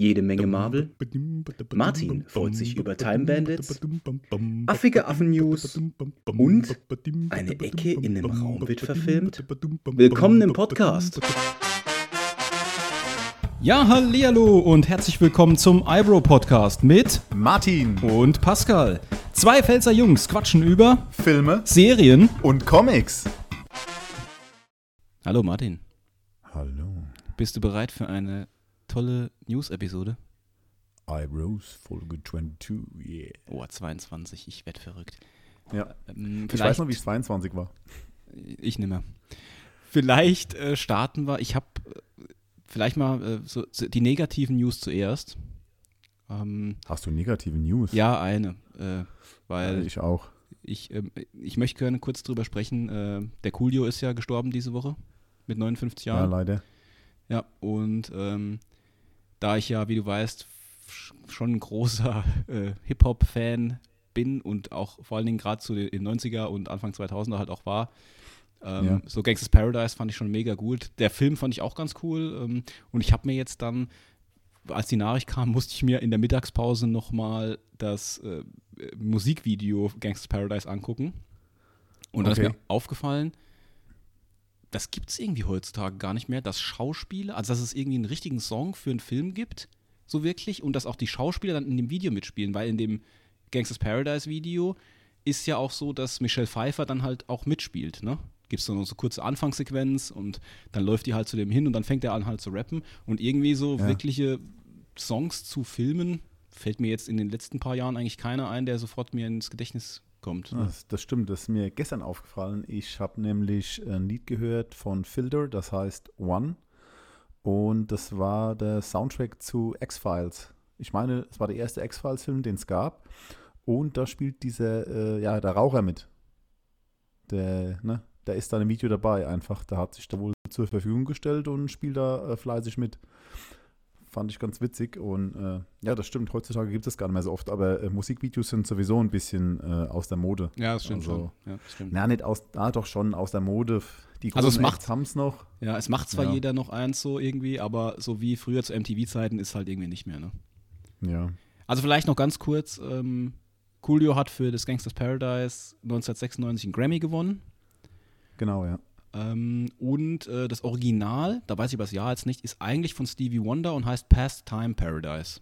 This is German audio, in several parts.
jede Menge Marvel. Martin freut sich über Time Bandits, affige Affen-News und eine Ecke in einem Raum wird verfilmt. Willkommen im Podcast. Ja, hallihallo und herzlich willkommen zum Eyebrow Podcast mit Martin und Pascal. Zwei Pfälzer Jungs quatschen über Filme Serien. und Comics. Hallo Martin, Hallo. bist du bereit für eine tolle News-Episode? Eyebrows Folge 22, yeah. Oh, 22, ich werd verrückt. Ja. Ähm, Ich weiß noch, wie es 22 war. Ich nimmer. Vielleicht äh, starten wir, ich habe äh, vielleicht mal äh, so, die negativen News zuerst. Ähm, Hast du negative News? ja, eine, äh, weil ich auch. Ich, ähm, ich möchte gerne kurz drüber sprechen. Äh, der Coolio ist ja gestorben diese Woche mit 59 Ja, Jahren. leider. Ja, und ähm, da ich ja, wie du weißt, sch- schon ein großer äh, Hip-Hop-Fan bin und auch vor allen Dingen gerade zu den 90er und Anfang 2000er halt auch war, ähm, Ja. so Gangsters Paradise fand ich schon mega gut. Der Film fand ich auch ganz cool ähm, und ich habe mir jetzt dann, als die Nachricht kam, musste ich mir in der Mittagspause nochmal das äh, Musikvideo Gangsters Paradise angucken. Und dann ist Okay. mir aufgefallen, das gibt es irgendwie heutzutage gar nicht mehr, dass Schauspieler, also dass es irgendwie einen richtigen Song für einen Film gibt, so wirklich, und dass auch die Schauspieler dann in dem Video mitspielen, weil in dem Gangsters Paradise Video ist ja auch so, dass Michelle Pfeiffer dann halt auch mitspielt, ne? Gibt es so eine so kurze Anfangssequenz und dann läuft die halt zu dem hin und dann fängt er an halt zu rappen und irgendwie so Ja. wirkliche Songs zu filmen, fällt mir jetzt in den letzten paar Jahren eigentlich keiner ein, der sofort mir ins Gedächtnis kommt. ne? Das, das stimmt, das ist mir gestern aufgefallen. Ich habe nämlich ein Lied gehört von Filter, das heißt One. Und das war der Soundtrack zu X-Files. Ich meine, es war der erste X-Files-Film, den es gab. Und da spielt dieser, äh, ja, der Raucher mit. Der, ne, der ist da im Video dabei einfach. Der hat sich da wohl zur Verfügung gestellt und spielt da äh, fleißig mit. Fand ich ganz witzig und äh, ja, das stimmt. Heutzutage gibt es gar nicht mehr so oft, aber äh, Musikvideos sind sowieso ein bisschen äh, aus der Mode. Ja, das stimmt Also, schon. Ja, stimmt. Na, nicht aus, ah, doch schon aus der Mode. Die Also es macht- haben's noch. Ja, es macht zwar Ja. jeder noch eins so irgendwie, aber so wie früher zu MTV-Zeiten ist halt irgendwie nicht mehr, ne? Ja. Also vielleicht noch ganz kurz, ähm, Coolio hat für das Gangsters Paradise 1996 einen Grammy gewonnen. Genau, ja. Ähm, und äh, das Original, da weiß ich aber das Jahr jetzt nicht, ist eigentlich von Stevie Wonder und heißt Pastime Paradise.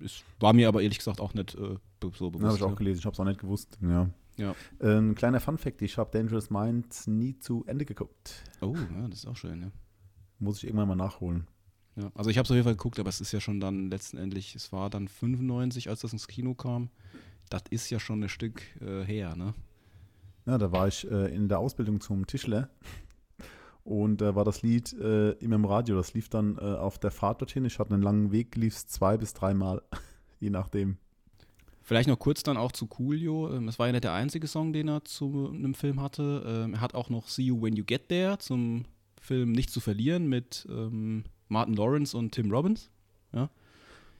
Ist, war mir aber ehrlich gesagt auch nicht äh, so Ja, habe bewusst. ich auch gelesen. Ich habe es auch nicht gewusst. Ja. Ja. Ein kleiner Fun-Fact: Ich habe Dangerous Minds nie zu Ende geguckt. Oh, ja, das ist auch schön, ja. Muss ich irgendwann mal nachholen. ja. Also ich habe es auf jeden Fall geguckt, aber es ist ja schon dann letztendlich, es war dann 95, als das ins Kino kam. Das ist ja schon ein Stück äh, her, ne? Ja, da war ich äh, in der Ausbildung zum Tischler. Und da war das Lied äh, immer im Radio. Das lief dann äh, auf der Fahrt dorthin. Ich hatte einen langen Weg, lief es zwei bis dreimal, je nachdem. Vielleicht noch kurz dann auch zu Coolio. Ähm, Es war ja nicht der einzige Song, den er zu einem Film hatte. Ähm, Er hat auch noch See You When You Get There zum Film Nicht zu verlieren mit ähm, Martin Lawrence und Tim Robbins. Ja.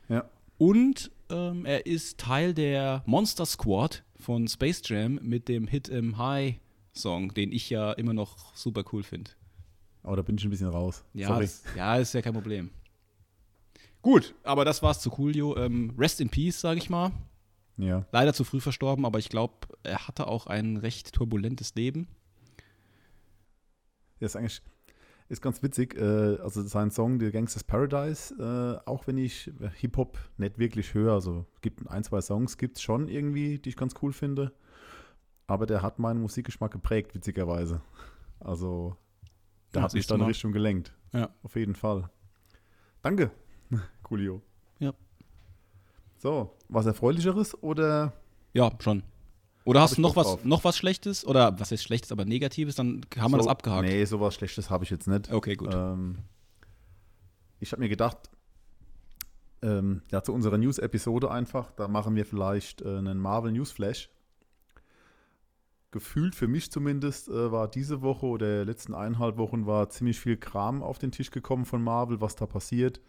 Ja. Und ähm, er ist Teil der Monster Squad von Space Jam mit dem Hit im High Song, den ich ja immer noch super cool finde. Aber da bin ich ein bisschen raus. Ja, Sorry. ist, ja, ist ja kein Problem. Gut, aber das war's zu Coolio. Ähm, rest in Peace, sage ich mal. Ja. leider zu früh verstorben, aber ich glaube, er hatte auch ein recht turbulentes Leben. Das ist eigentlich ist ganz witzig. Äh, also sein Song The Gangsters Paradise, äh, auch wenn ich Hip-Hop nicht wirklich höre, also es gibt ein, zwei Songs, gibt es schon irgendwie, die ich ganz cool finde. Aber der hat meinen Musikgeschmack geprägt, witzigerweise. Also da Ja, hat mich du dann. Richtung gelenkt. Ja. Auf jeden Fall. Danke, Coolio. Ja. So, was Erfreulicheres oder Ja, schon. Oder hast du noch was, drauf. noch was Schlechtes? Oder was ist Schlechtes, aber Negatives? Dann haben wir das abgehakt. Nee, sowas Schlechtes habe ich jetzt nicht. Okay, gut. Ähm, ich habe mir gedacht, ähm, ja, zu unserer News-Episode einfach, da machen wir vielleicht äh, einen Marvel News Flash. Gefühlt für mich zumindest äh, war diese Woche oder letzten eineinhalb Wochen war ziemlich viel Kram auf den Tisch gekommen von Marvel, was da passiert.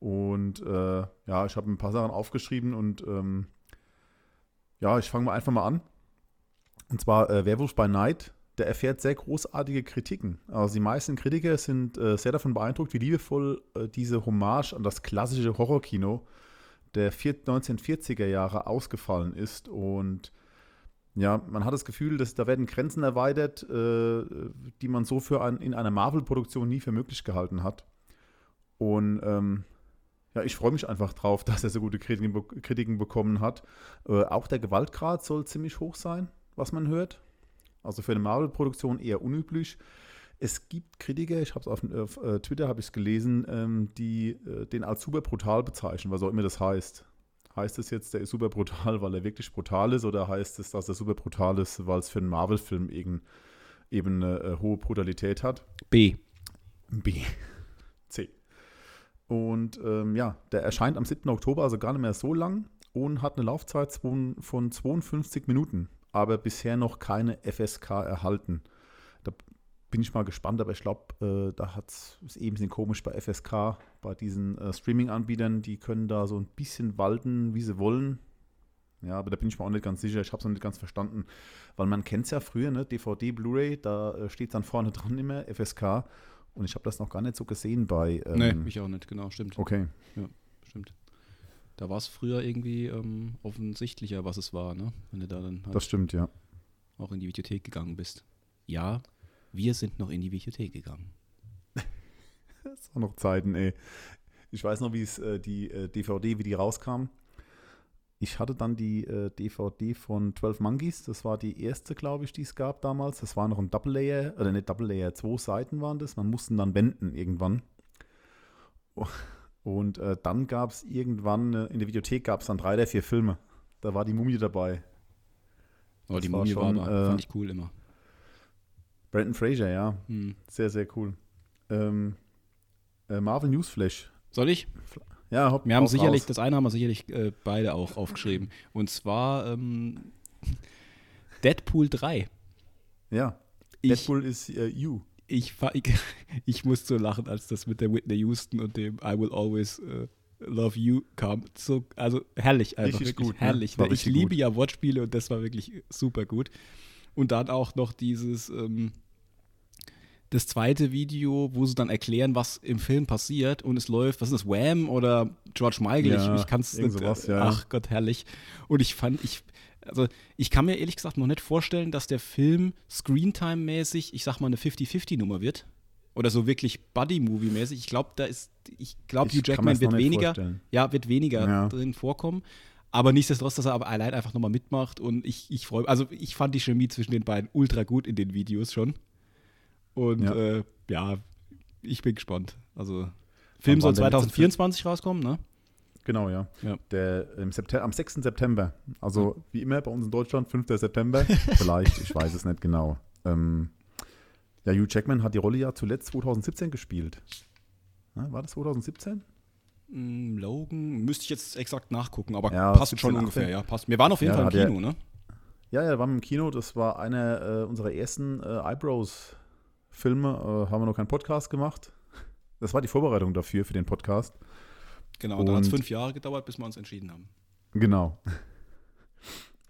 Und äh, ja, ich habe ein paar Sachen aufgeschrieben und ähm, ja, ich fange mal einfach mal an. Und zwar äh, Werewolf by Night der erfährt sehr großartige Kritiken. Also die meisten Kritiker sind äh, sehr davon beeindruckt, wie liebevoll äh, diese Hommage an das klassische Horrorkino der 1940er Jahre ausgefallen ist. Und ja, man hat das Gefühl, dass da werden Grenzen erweitert, äh, die man so für ein, in einer Marvel-Produktion nie für möglich gehalten hat. Und ähm, ja, ich freue mich einfach drauf, dass er so gute Kritiken, Kritiken bekommen hat. Äh, auch der Gewaltgrad soll ziemlich hoch sein, was man hört. Also für eine Marvel-Produktion eher unüblich. Es gibt Kritiker, ich habe es auf, auf äh, Twitter habe ich gelesen, ähm, die äh, den als super brutal bezeichnen, was auch immer das heißt. Heißt es jetzt, der ist super brutal, weil er wirklich brutal ist, oder heißt es, dass er super brutal ist, weil es für einen Marvel-Film eben, eben eine äh, hohe Brutalität hat? B. B. Und ähm, ja, der erscheint am 7. Oktober, also gar nicht mehr so lang und hat eine Laufzeit von 52 Minuten aber bisher noch keine FSK erhalten. Da bin ich mal gespannt, aber ich glaube, äh, da hat es eben ein komisch bei FSK, bei diesen äh, Streaming-Anbietern, die können da so ein bisschen walten, wie sie wollen. Ja, aber da bin ich mir auch nicht ganz sicher. Ich habe es noch nicht ganz verstanden. Weil man kennt es ja früher, ne? DVD, Blu-ray, da äh, steht dann vorne dran immer FSK. Und ich habe das noch gar nicht so gesehen bei. Ähm, nee, mich auch nicht, genau, stimmt. Okay. Ja, stimmt. Da war es früher irgendwie ähm, offensichtlicher, was es war, ne? Wenn du da dann halt das stimmt, ja. auch in die Videothek gegangen bist. Ja, wir sind noch in die Videothek gegangen. das waren noch Zeiten, ey. Ich weiß noch, wie es äh, die äh, DVD, wie die rauskam. Ich hatte dann die äh, DVD von 12 Monkeys. Das war die erste, glaube ich, die es gab damals. Das war noch ein Double Layer, oder nicht Double Layer, zwei Seiten waren das. Man musste dann wenden irgendwann. Und äh, dann gab es irgendwann, äh, in der Videothek gab es dann drei der vier Filme. Da war die Mumie dabei. Oh, die Mumie war, schon, war äh, fand ich cool immer. Brandon Fraser, ja. Hm. Sehr, sehr cool. Ähm, äh, Marvel Newsflash. Soll ich? Ja, hopp, wir haben sicherlich, raus. das eine haben wir sicherlich äh, beide auch aufgeschrieben. Und zwar ähm, Deadpool 3. Ja. Ich, Deadpool ist uh, You ich, ich, ich musste so lachen, als das mit der Whitney Houston und dem I Will Always uh, Love You kam. So, also herrlich, einfach richtig wirklich gut, ne? herrlich. Ne? Ich liebe gut. ja Wortspiele und das war wirklich super gut. Und dann auch noch dieses, ähm, das zweite Video, wo sie dann erklären, was im Film passiert und es läuft, was ist das, Wham oder George Michael? Ja, ich, ich kann es nicht. Sowas, ja. Ach Gott, herrlich. Und ich fand, ich, also ich kann mir ehrlich gesagt noch nicht vorstellen, dass der Film Screentime-mäßig, ich sag mal, eine 50-50-Nummer wird. Oder so wirklich Buddy-Movie-mäßig. Ich glaube, da ist, ich glaube, Hugh Jackman wird weniger, ja, wird weniger ja. drin vorkommen. Aber nichtsdestotrotz, dass er aber allein einfach nochmal mitmacht und ich, ich freue also ich fand die Chemie zwischen den beiden ultra gut in den Videos schon. Und ja, äh, ja ich bin gespannt. Also, Film soll 2024 rauskommen, ne? Genau, ja. ja. Der, im September, am 6. September, also ja. wie immer bei uns in Deutschland, 5. September, vielleicht, ich weiß es nicht genau. Ähm, ja, Hugh Jackman hat die Rolle ja zuletzt 2017 gespielt. Na, war das 2017? Mm, Logan, müsste ich jetzt exakt nachgucken, aber ja, passt schon ungefähr, ja. Passt. Wir waren auf jeden Fall im Kino, er, ne? Ja, ja, wir waren im Kino. Das war einer äh, unserer ersten äh, Eyebrows-Filme. Äh, haben wir noch keinen Podcast gemacht. Das war die Vorbereitung dafür, für den Podcast. Genau, und dann hat es fünf Jahre gedauert, bis wir uns entschieden haben. Genau.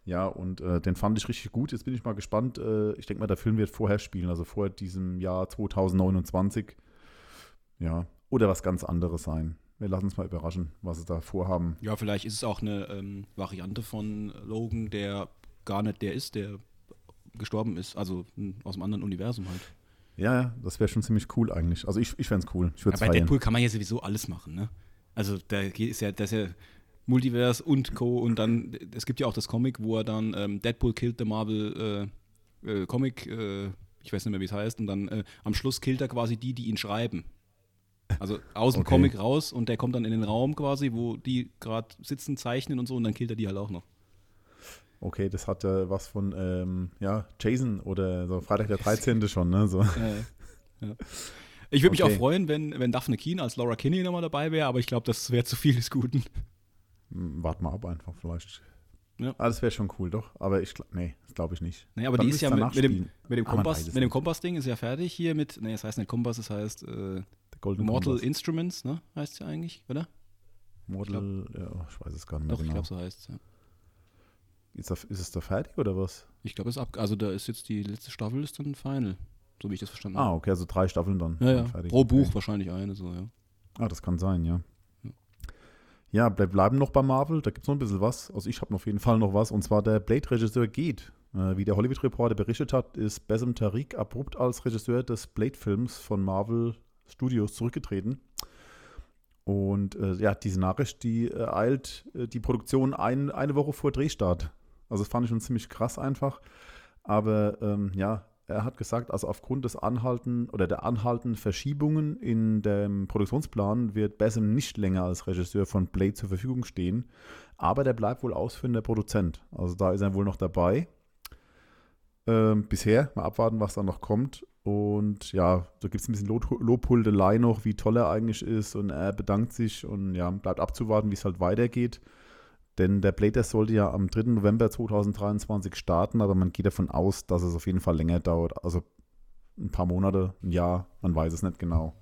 Ja, und äh, den fand ich richtig gut. Jetzt bin ich mal gespannt. Äh, ich denke mal, der Film wird vorher spielen, also vor diesem Jahr 2029. Ja, oder was ganz anderes sein. Wir lassen uns mal überraschen, was sie da vorhaben. Ja, vielleicht ist es auch eine ähm, Variante von Logan, der gar nicht der ist, der gestorben ist, also aus einem anderen Universum halt. Ja, ja, das wäre schon ziemlich cool eigentlich. Also ich, ich fände es cool. Ich ja, bei feiern. Deadpool kann man ja sowieso alles machen, ne? Also da ist ja, das ist ja Multiverse und Co. Und dann, es gibt ja auch das Comic, wo er dann ähm, Deadpool killt the Marvel äh, äh, Comic, äh, ich weiß nicht mehr, wie es heißt, und dann äh, am Schluss killt er quasi die, die ihn schreiben. Also aus dem okay. Comic raus und der kommt dann in den Raum quasi, wo die gerade sitzen, zeichnen und so und dann killt er die halt auch noch. Okay, das hat äh, was von ähm, ja, Jason oder so Freitag der 13. schon, ne? So. Ja, ja. Ich würde okay. mich auch freuen, wenn, wenn Daphne Keen als Laura Kinney nochmal dabei wäre, aber ich glaube, das wäre zu viel des Guten. Hm, wart mal ab einfach, vielleicht. Ja. Ah, das wäre schon cool, doch. Aber ich nee, das glaube ich nicht. Nee, aber Dann die ist ja mit, mit, dem, mit dem Kompass, mit dem Kompass-Ding ist ja fertig hier mit, nee, das heißt nicht Kompass, das heißt äh, Mortal Kompass. Instruments, ne? Heißt es ja eigentlich, oder? Mortal, ich glaub, ja, ich weiß es gar nicht mehr. Doch, genau. ich glaube, so heißt es, ja. Ist, das, ist es da fertig oder was? Ich glaube, es ab. Also da ist jetzt die letzte Staffel ist dann Final, so wie ich das verstanden Ah, habe. okay, also drei Staffeln dann. Ja, ja. Fertig. Pro Buch Okay. wahrscheinlich eine, so, ja. Ah, das kann sein, ja. Ja. Wir bleiben noch bei Marvel. Da gibt es noch ein bisschen was. Also ich habe auf jeden Fall noch was. Und zwar der Blade-Regisseur geht. Äh, wie der Hollywood-Reporter berichtet hat, ist Bassem Tariq abrupt als Regisseur des Blade-Films von Marvel Studios zurückgetreten. Und äh, ja, diese Nachricht, die äh, eilt äh, die Produktion ein, eine Woche vor Drehstart. Also das fand ich schon ziemlich krass einfach. Aber ähm, ja, er hat gesagt, also aufgrund des Anhalten oder der anhaltenden Verschiebungen in dem Produktionsplan wird Bassem nicht länger als Regisseur von Blade zur Verfügung stehen. Aber der bleibt wohl ausführender Produzent. Also da ist er wohl noch dabei. Ähm, bisher, mal abwarten, was da noch kommt. Und ja, da gibt es ein bisschen Lob Lobhuldelei noch, wie toll er eigentlich ist. Und er bedankt sich und ja, bleibt abzuwarten, wie es halt weitergeht. Denn der Blade Test sollte ja am 3. November 2023 starten, aber man geht davon aus, dass es auf jeden Fall länger dauert. Also ein paar Monate, ein Jahr, man weiß es nicht genau.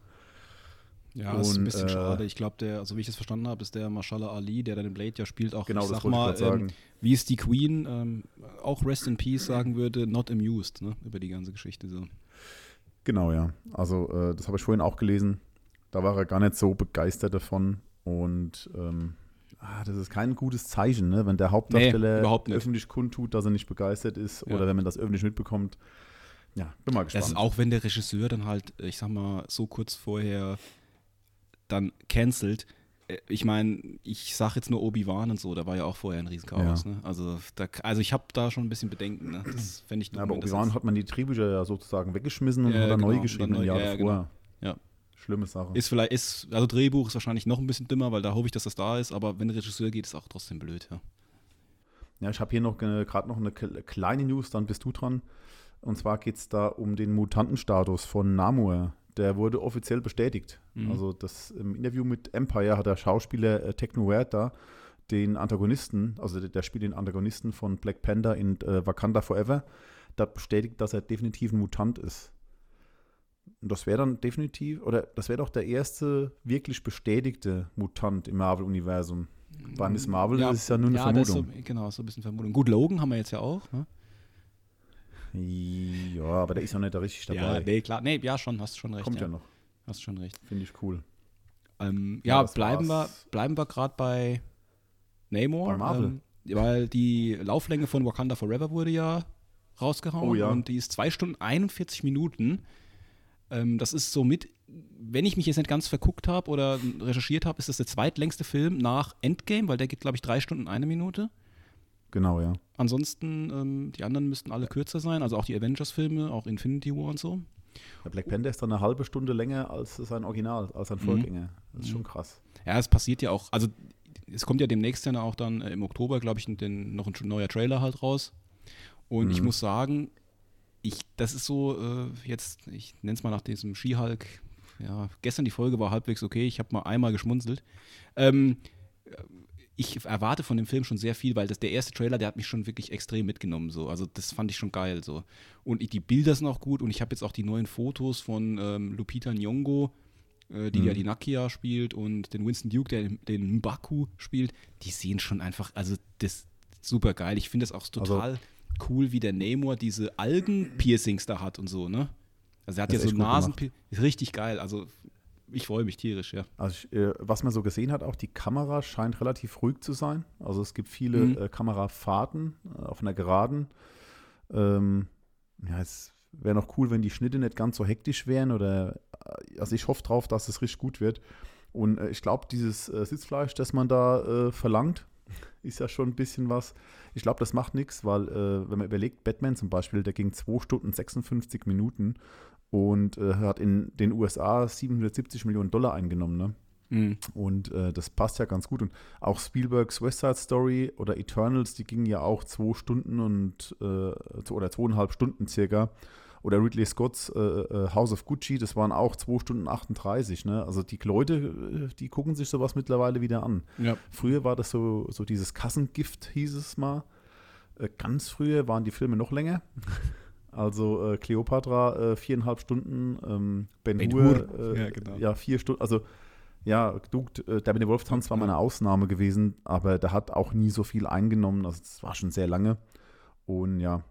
Ja, das ist ein Und, bisschen äh, schade. Ich glaube, der, also wie ich das verstanden habe, ist der Mashallah Ali, der dann den Blade ja spielt, auch, Genau, ich das sag mal, ich ähm, wie es die Queen ähm, auch Rest in Peace sagen würde, not amused, ne, über die ganze Geschichte so. Genau, ja. Also äh, das habe ich vorhin auch gelesen. Da war er gar nicht so begeistert davon. Und ähm, ah, das ist kein gutes Zeichen, ne? wenn der Hauptdarsteller überhaupt nicht. öffentlich kundtut, dass er nicht begeistert ist Ja. oder wenn man das öffentlich mitbekommt. Ja, bin mal Das gespannt. ist auch, wenn der Regisseur dann halt, ich sag mal, so kurz vorher dann cancelt. Äh, Ich meine, ich sag jetzt nur Obi-Wan und so, da war ja auch vorher ein Riesenchaos. Ja. Ne? Also, da, also ich habe da schon ein bisschen Bedenken. Ne? Das fände ich dumm, ja, aber das Obi-Wan hat man die Drehbücher ja sozusagen weggeschmissen und Ja, hat dann genau, neu geschrieben dann ein neu- Jahr ja, davor. Ja. Schlimme Sache. Ist vielleicht, ist, also Drehbuch ist wahrscheinlich noch ein bisschen dümmer, weil da hoffe ich, dass das da ist, aber wenn Regisseur geht, ist auch trotzdem blöd, ja. Ja, ich habe hier noch gerade noch eine kle- kleine News, dann bist du dran. Und zwar geht es da um den Mutantenstatus von Namor. Der wurde offiziell bestätigt. Mhm. Also das im Interview mit Empire hat der Schauspieler äh, Techno Huerta den Antagonisten, also der, der spielt den Antagonisten von Black Panther in äh, Wakanda Forever, hat bestätigt, dass er definitiv ein Mutant ist. Und das wäre dann definitiv, oder das wäre doch der erste wirklich bestätigte Mutant im Marvel-Universum. Bei Miss Marvel ist es ja nur eine ja, das ist Vermutung. So, genau, so ein bisschen Vermutung. Gut, Logan haben wir jetzt ja auch. Ne? Ja, aber der ist noch nicht da richtig dabei. Ja, nee, klar. Nee, ja, schon, hast schon recht. Kommt ja, ja. noch. Hast schon recht. Finde ich cool. Ähm, Ja, ja, das bleiben, wir, bleiben wir gerade bei Namor. Bei Marvel. Ähm, weil die Lauflänge von Wakanda Forever wurde ja rausgehauen. Oh ja. Und die ist 2 Stunden 41 Minuten. Ähm, das ist somit, wenn ich mich jetzt nicht ganz verguckt habe oder recherchiert habe, ist das der zweitlängste Film nach Endgame, weil der geht, glaube ich, 3 Stunden eine Minute. Genau, ja. Ansonsten, ähm, die anderen müssten alle kürzer sein, also auch die Avengers-Filme, auch Infinity War und so. Der Black Panther ist dann eine halbe Stunde länger als sein Original, als sein Vorgänger. Das ist schon krass. Ja, es passiert ja auch, also es kommt ja demnächst dann auch dann äh, im Oktober, glaube ich, den, noch ein neuer Trailer halt raus. Und ich Mhm. muss sagen, ich, das ist so, äh, jetzt, ich nenne es mal nach diesem Skihulk, ja, gestern die Folge war halbwegs okay, ich habe mal einmal geschmunzelt. Ähm, ich erwarte von dem Film schon sehr viel, weil das der erste Trailer, der hat mich schon wirklich extrem mitgenommen. So. Also das fand ich schon geil. So. Und ich- die Bilder sind auch gut und ich habe jetzt auch die neuen Fotos von ähm, Lupita Nyong'o, äh, die Mhm. ja die Nakia spielt und den Winston Duke, der den- Mbaku spielt. Die sehen schon einfach, also das super geil. Ich finde das auch total cool, wie der Namor diese Algen-Piercings da hat und so, ne? Also er hat Das ja so Nasen, ist richtig geil. Also ich freue mich tierisch, ja. Also ich, äh, was man so gesehen hat, auch die Kamera scheint relativ ruhig zu sein. Also es gibt viele Mhm. äh, Kamerafahrten äh, auf einer Geraden. Ähm, ja, es wäre noch cool, wenn die Schnitte nicht ganz so hektisch wären oder äh, also ich hoffe drauf, dass es richtig gut wird. Und äh, ich glaube, dieses äh, Sitzfleisch, das man da verlangt, ist ja schon ein bisschen was. Ich glaube, das macht nichts, weil äh, wenn man überlegt, Batman zum Beispiel, der ging 2 Stunden 56 Minuten und äh, hat in den USA 770 Millionen Dollar eingenommen. Ne? Mhm. Und äh, das passt ja ganz gut. Und auch Spielbergs West Side Story oder Eternals, die gingen ja auch zwei Stunden und äh, oder zweieinhalb Stunden circa. Oder Ridley Scotts äh, äh, House of Gucci, das waren auch 2 Stunden 38. Ne? Also die Leute, äh, die gucken sich sowas mittlerweile wieder an. Ja. Früher war das so, so dieses Kassengift, hieß es mal. Äh, ganz früher waren die Filme noch länger. Also äh, Cleopatra äh, viereinhalb Stunden, ähm, Ben, Hur, Hur. äh, Ja, genau. ja, vier Stunden. Also Ja, du, äh, der mit dem Wolftanz war mal eine Ausnahme gewesen, aber der hat auch nie so viel eingenommen. Also das war schon sehr lange. Und ja,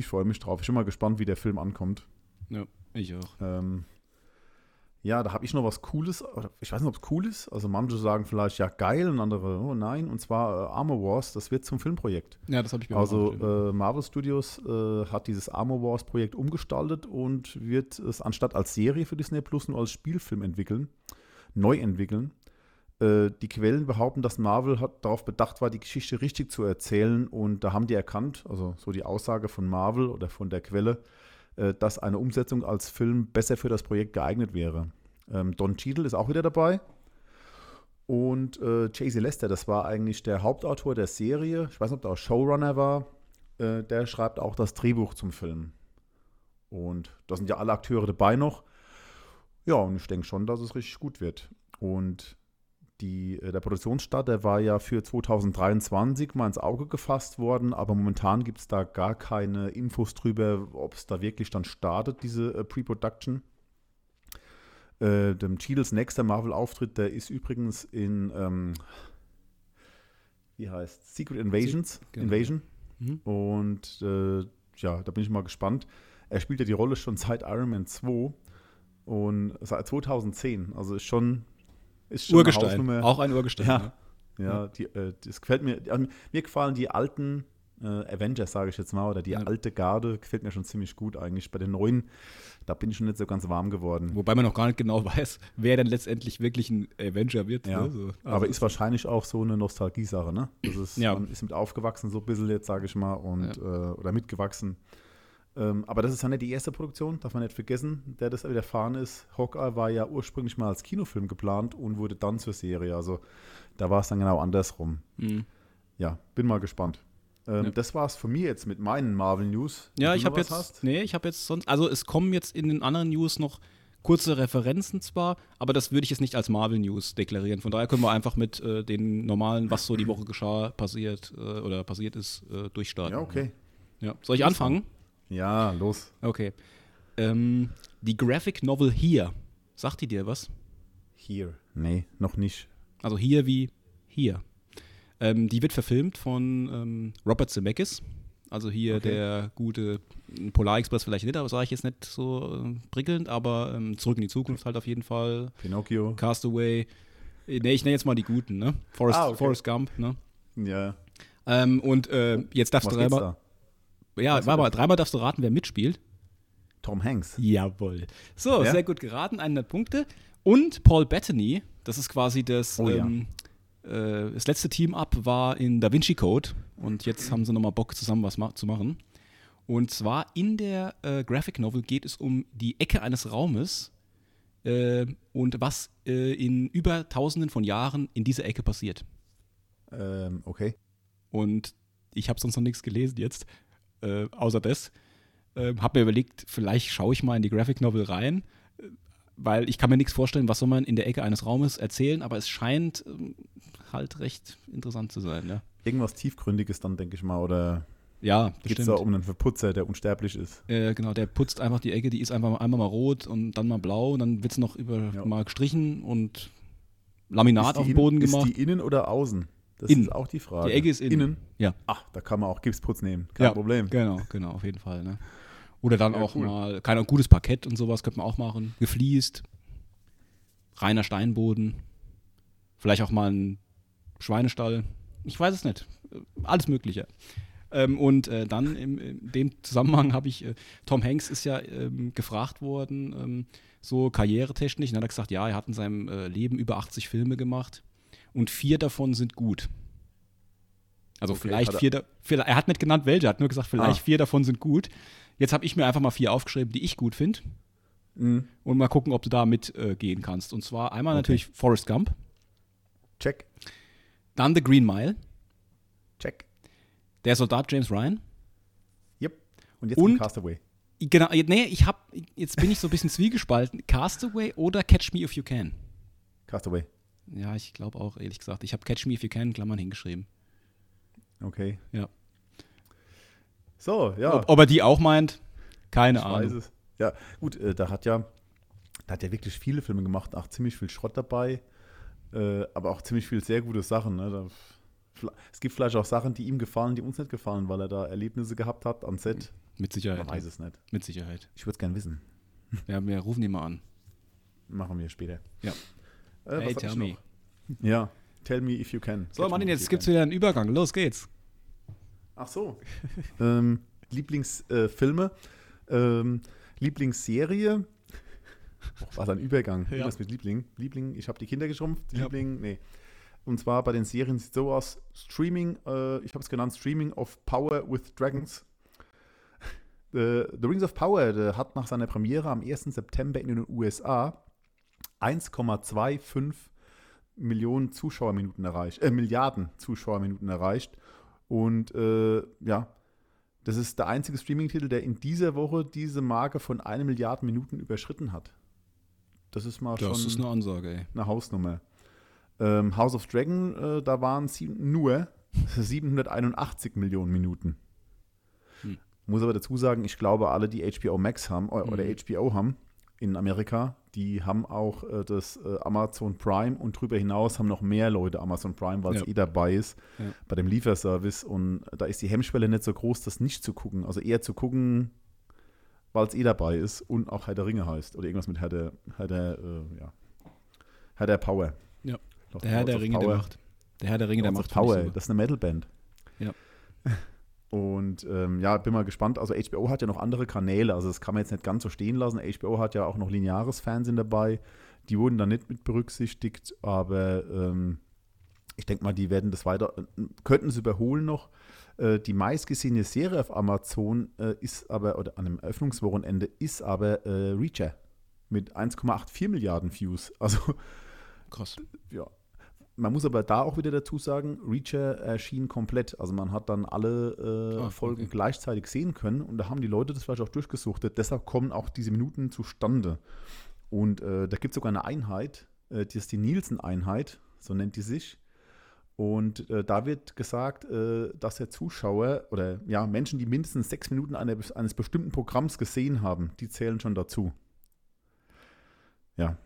ich freue mich drauf. Ich bin mal gespannt, wie der Film ankommt. Ja, ich auch. Ähm, ja, da habe ich noch was Cooles. Ich weiß nicht, ob es cool ist. Also manche sagen vielleicht, ja, geil, und andere, oh nein. Und zwar äh, Armor Wars, das wird zum Filmprojekt. Ja, das habe ich mir Also äh, Marvel Studios äh, hat dieses Armor Wars Projekt umgestaltet und wird es anstatt als Serie für Disney Plus nur als Spielfilm entwickeln, neu entwickeln. Äh, die Quellen behaupten, dass Marvel hat, darauf bedacht war, die Geschichte richtig zu erzählen und da haben die erkannt, also so die Aussage von Marvel oder von der Quelle, äh, dass eine Umsetzung als Film besser für das Projekt geeignet wäre. Ähm, Don Cheadle ist auch wieder dabei. Und äh, Jay-Z Lester, das war eigentlich der Hauptautor der Serie. Ich weiß nicht, ob der auch Showrunner war. Äh, der schreibt auch das Drehbuch zum Film. Und da sind ja alle Akteure dabei noch. Ja, und ich denke schon, dass es richtig gut wird. Und die, äh, der Produktionsstart, der war ja für 2023 mal ins Auge gefasst worden, aber momentan gibt es da gar keine Infos drüber, ob es da wirklich dann startet, diese äh, Pre-Production. Äh, dem Cheadles nächster Marvel-Auftritt, der ist übrigens in, ähm, wie heißt Secret Invasions, genau. Invasion. Mhm. Und äh, ja, da bin ich mal gespannt. Er spielt ja die Rolle schon seit Iron Man 2 und seit 2010. Also ist schon, ist schon eine Urgestein. Hausnummer. Auch ein Urgestein. Ja. ne? Ja, die, äh, das gefällt mir. also mir gefallen die alten äh, Avengers, sage ich jetzt mal, oder die Ja. alte Garde, gefällt mir schon ziemlich gut eigentlich. Bei den neuen, da bin ich schon nicht so ganz warm geworden. Wobei man noch gar nicht genau weiß, wer dann letztendlich wirklich ein Avenger wird. Ja. Ne? So. Also Aber ist wahrscheinlich auch so eine Nostalgie-Sache, ne? Das ist, Ja. Man ist mit aufgewachsen, so ein bisschen jetzt, sage ich mal, und, äh, oder mitgewachsen. Ähm, aber das ist ja nicht die erste Produktion, darf man nicht vergessen, der das widerfahren ist. Hawkeye war ja ursprünglich mal als Kinofilm geplant und wurde dann zur Serie. Also da war es dann genau andersrum. Mhm. Ja, bin mal gespannt. Ähm, Ja. Das war es von mir jetzt mit meinen Marvel News. Ja, ich habe jetzt, Hast? nee, ich habe jetzt sonst, also es kommen jetzt in den anderen News noch kurze Referenzen zwar, aber das würde ich jetzt nicht als Marvel News deklarieren. Von daher können wir einfach mit äh, den normalen, was so die Woche geschah, passiert äh, oder passiert ist, äh, durchstarten. Ja, okay. Ja. Soll ich anfangen? Ja, los. Okay. Ähm, die Graphic Novel Here, sagt die dir was? Hier. Nee, noch nicht. Also hier wie hier. Ähm, die wird verfilmt von ähm, Robert Zemeckis. Also hier Okay. der gute Polar Express vielleicht nicht, aber sage ich jetzt nicht so äh, prickelnd, aber ähm, zurück in die Zukunft halt auf jeden Fall. Pinocchio. Castaway. Nee, ich nenne jetzt mal die guten, ne? Forrest, Ah, okay. Forrest Gump, ne? Ja. Ähm, und äh, jetzt darfst Was du dreimal. da? Ja, warte mal, dreimal darfst du raten, wer mitspielt. Tom Hanks. Jawohl. So, Ja? sehr gut geraten, 100 Punkte. Und Paul Bettany, das ist quasi das, Oh ja. ähm, äh, das letzte Team-Up war in Da Vinci Code und jetzt haben sie nochmal Bock, zusammen was ma zu machen. Und zwar in der äh, Graphic Novel geht es um die Ecke eines Raumes äh, und was äh, in über tausenden von Jahren in dieser Ecke passiert. Ähm, okay. Und ich habe sonst noch nichts gelesen jetzt, äh, außer das. Äh, habe mir überlegt, vielleicht schaue ich mal in die Graphic Novel rein, äh, weil ich kann mir nichts vorstellen, was soll man in der Ecke eines Raumes erzählen, aber es scheint ähm, halt recht interessant zu sein. Ja, Irgendwas Tiefgründiges dann, denke ich mal. Oder ja geht es da um einen Verputzer, der unsterblich ist? Äh, genau, der putzt einfach die Ecke, die ist einfach einmal mal rot und dann mal blau und dann wird es noch über Ja. mal gestrichen und Laminat Ist auf dem in- Boden ist gemacht. die innen oder außen? Das Innen. ist auch die Frage. Die Ecke ist innen. Ja. Ach, da kann man auch Gipsputz nehmen. Kein Ja, Problem. Genau, genau, auf jeden Fall. Ne? Oder dann Ja, auch cool. mal, kein gutes Parkett und sowas könnte man auch machen. Gefliest, reiner Steinboden, vielleicht auch mal ein Schweinestall. Ich weiß es nicht. Alles Mögliche. Ähm, und äh, dann im, in dem Zusammenhang habe ich, äh, Tom Hanks ist ja ähm, gefragt worden, ähm, so karrieretechnisch, und hat er gesagt, ja, er hat in seinem äh, Leben über 80 Filme gemacht und vier davon sind gut. Also Okay, vielleicht er- vier, da, vielleicht, er hat nicht genannt welche, er hat nur gesagt, vielleicht Ah. vier davon sind gut. Jetzt habe ich mir einfach mal vier aufgeschrieben, die ich gut finde Mhm. und mal gucken, ob du da mitgehen äh, kannst. Und zwar einmal Okay. natürlich Forrest Gump, Check. dann The Green Mile, Check. der Soldat James Ryan. Yep. Und jetzt Und- Castaway. Genau, nee, ich habe jetzt bin ich so ein bisschen zwiegespalten. Castaway oder Catch Me If You Can. Castaway. Ja, ich glaube auch, ehrlich gesagt. Ich habe Catch Me If You Can in Klammern hingeschrieben. Okay. Ja. So, ja. Ob, ob er die auch meint, keine ich weiß Ahnung. es. Ja, gut, äh, da hat ja, da hat ja wirklich viele Filme gemacht, auch ziemlich viel Schrott dabei. Äh, aber auch ziemlich viel sehr gute Sachen. Ne? Da, es gibt vielleicht auch Sachen, die ihm gefallen, die uns nicht gefallen, weil er da Erlebnisse gehabt hat am Set. Mit Sicherheit. Man weiß es nicht. Mit Sicherheit. Ich würde es gerne wissen. Ja, wir rufen ihn mal an. Machen wir später. Ja. Äh, Hey, tell me. noch? Ja, tell me if you can. So, Martin, jetzt gibt's wieder einen Übergang. Los geht's. Ach so. ähm, Lieblingsfilme. Äh, ähm, Lieblingsserie. Oh, was ein Übergang. Ja. Irgendwas mit Liebling. Liebling, ich habe die Kinder geschrumpft. Ja. Liebling, nee. Und zwar bei den Serien sieht es so aus: Streaming, äh, ich habe es genannt, Streaming of Power with Dragons. The, The Rings of Power hat nach seiner Premiere am 1. September in den USA 1,25 Millionen Zuschauerminuten erreicht, äh, Milliarden Zuschauerminuten erreicht. Und äh, ja, das ist der einzige Streaming-Titel, der in dieser Woche diese Marke von einer Milliarde Minuten überschritten hat. Das ist mal Das schon ist eine Ansage, ey. eine Hausnummer. Ähm, House of Dragon, äh, da waren es nur 781 Millionen Minuten. Hm. Muss aber dazu sagen, ich glaube, alle, die HBO Max haben äh, oder Mhm. HBO haben in Amerika, die haben auch äh, das äh, Amazon Prime und darüber hinaus haben noch mehr Leute Amazon Prime, weil es Ja. eh dabei ist Ja. bei dem Lieferservice. Und da ist die Hemmschwelle nicht so groß, das nicht zu gucken. Also eher zu gucken, weil es eh dabei ist und auch Herr der Ringe heißt. Oder irgendwas mit Herr der, Herr der, äh, ja. Herr der Power. Ja. Der Herr der Ringe, der Power. macht. Der Herr der Ringe, der macht Power. Das ist eine Metalband. Ja. Und ähm, ja, bin mal gespannt. Also HBO hat ja noch andere Kanäle, also das kann man jetzt nicht ganz so stehen lassen. HBO hat ja auch noch lineares Fernsehen dabei. Die wurden da nicht mit berücksichtigt, aber ähm, ich denke mal, die werden das weiter, äh, könnten es überholen noch. Äh, die meistgesehene Serie auf Amazon äh, ist aber, oder an einem Eröffnungswochenende, ist aber äh, Reacher mit 1,84 Milliarden Views. Also. Krass. ja. Man muss aber da auch wieder dazu sagen, Reacher erschien komplett. Also man hat dann alle äh, Ah, Folgen okay. gleichzeitig sehen können und da haben die Leute das vielleicht auch durchgesuchtet. Deshalb kommen auch diese Minuten zustande. Und äh, da gibt es sogar eine Einheit, äh, die ist die Nielsen-Einheit, so nennt die sich. Und äh, da wird gesagt, äh, dass der Zuschauer oder ja, Menschen, die mindestens sechs Minuten einer, eines bestimmten Programms gesehen haben, die zählen schon dazu. Ja,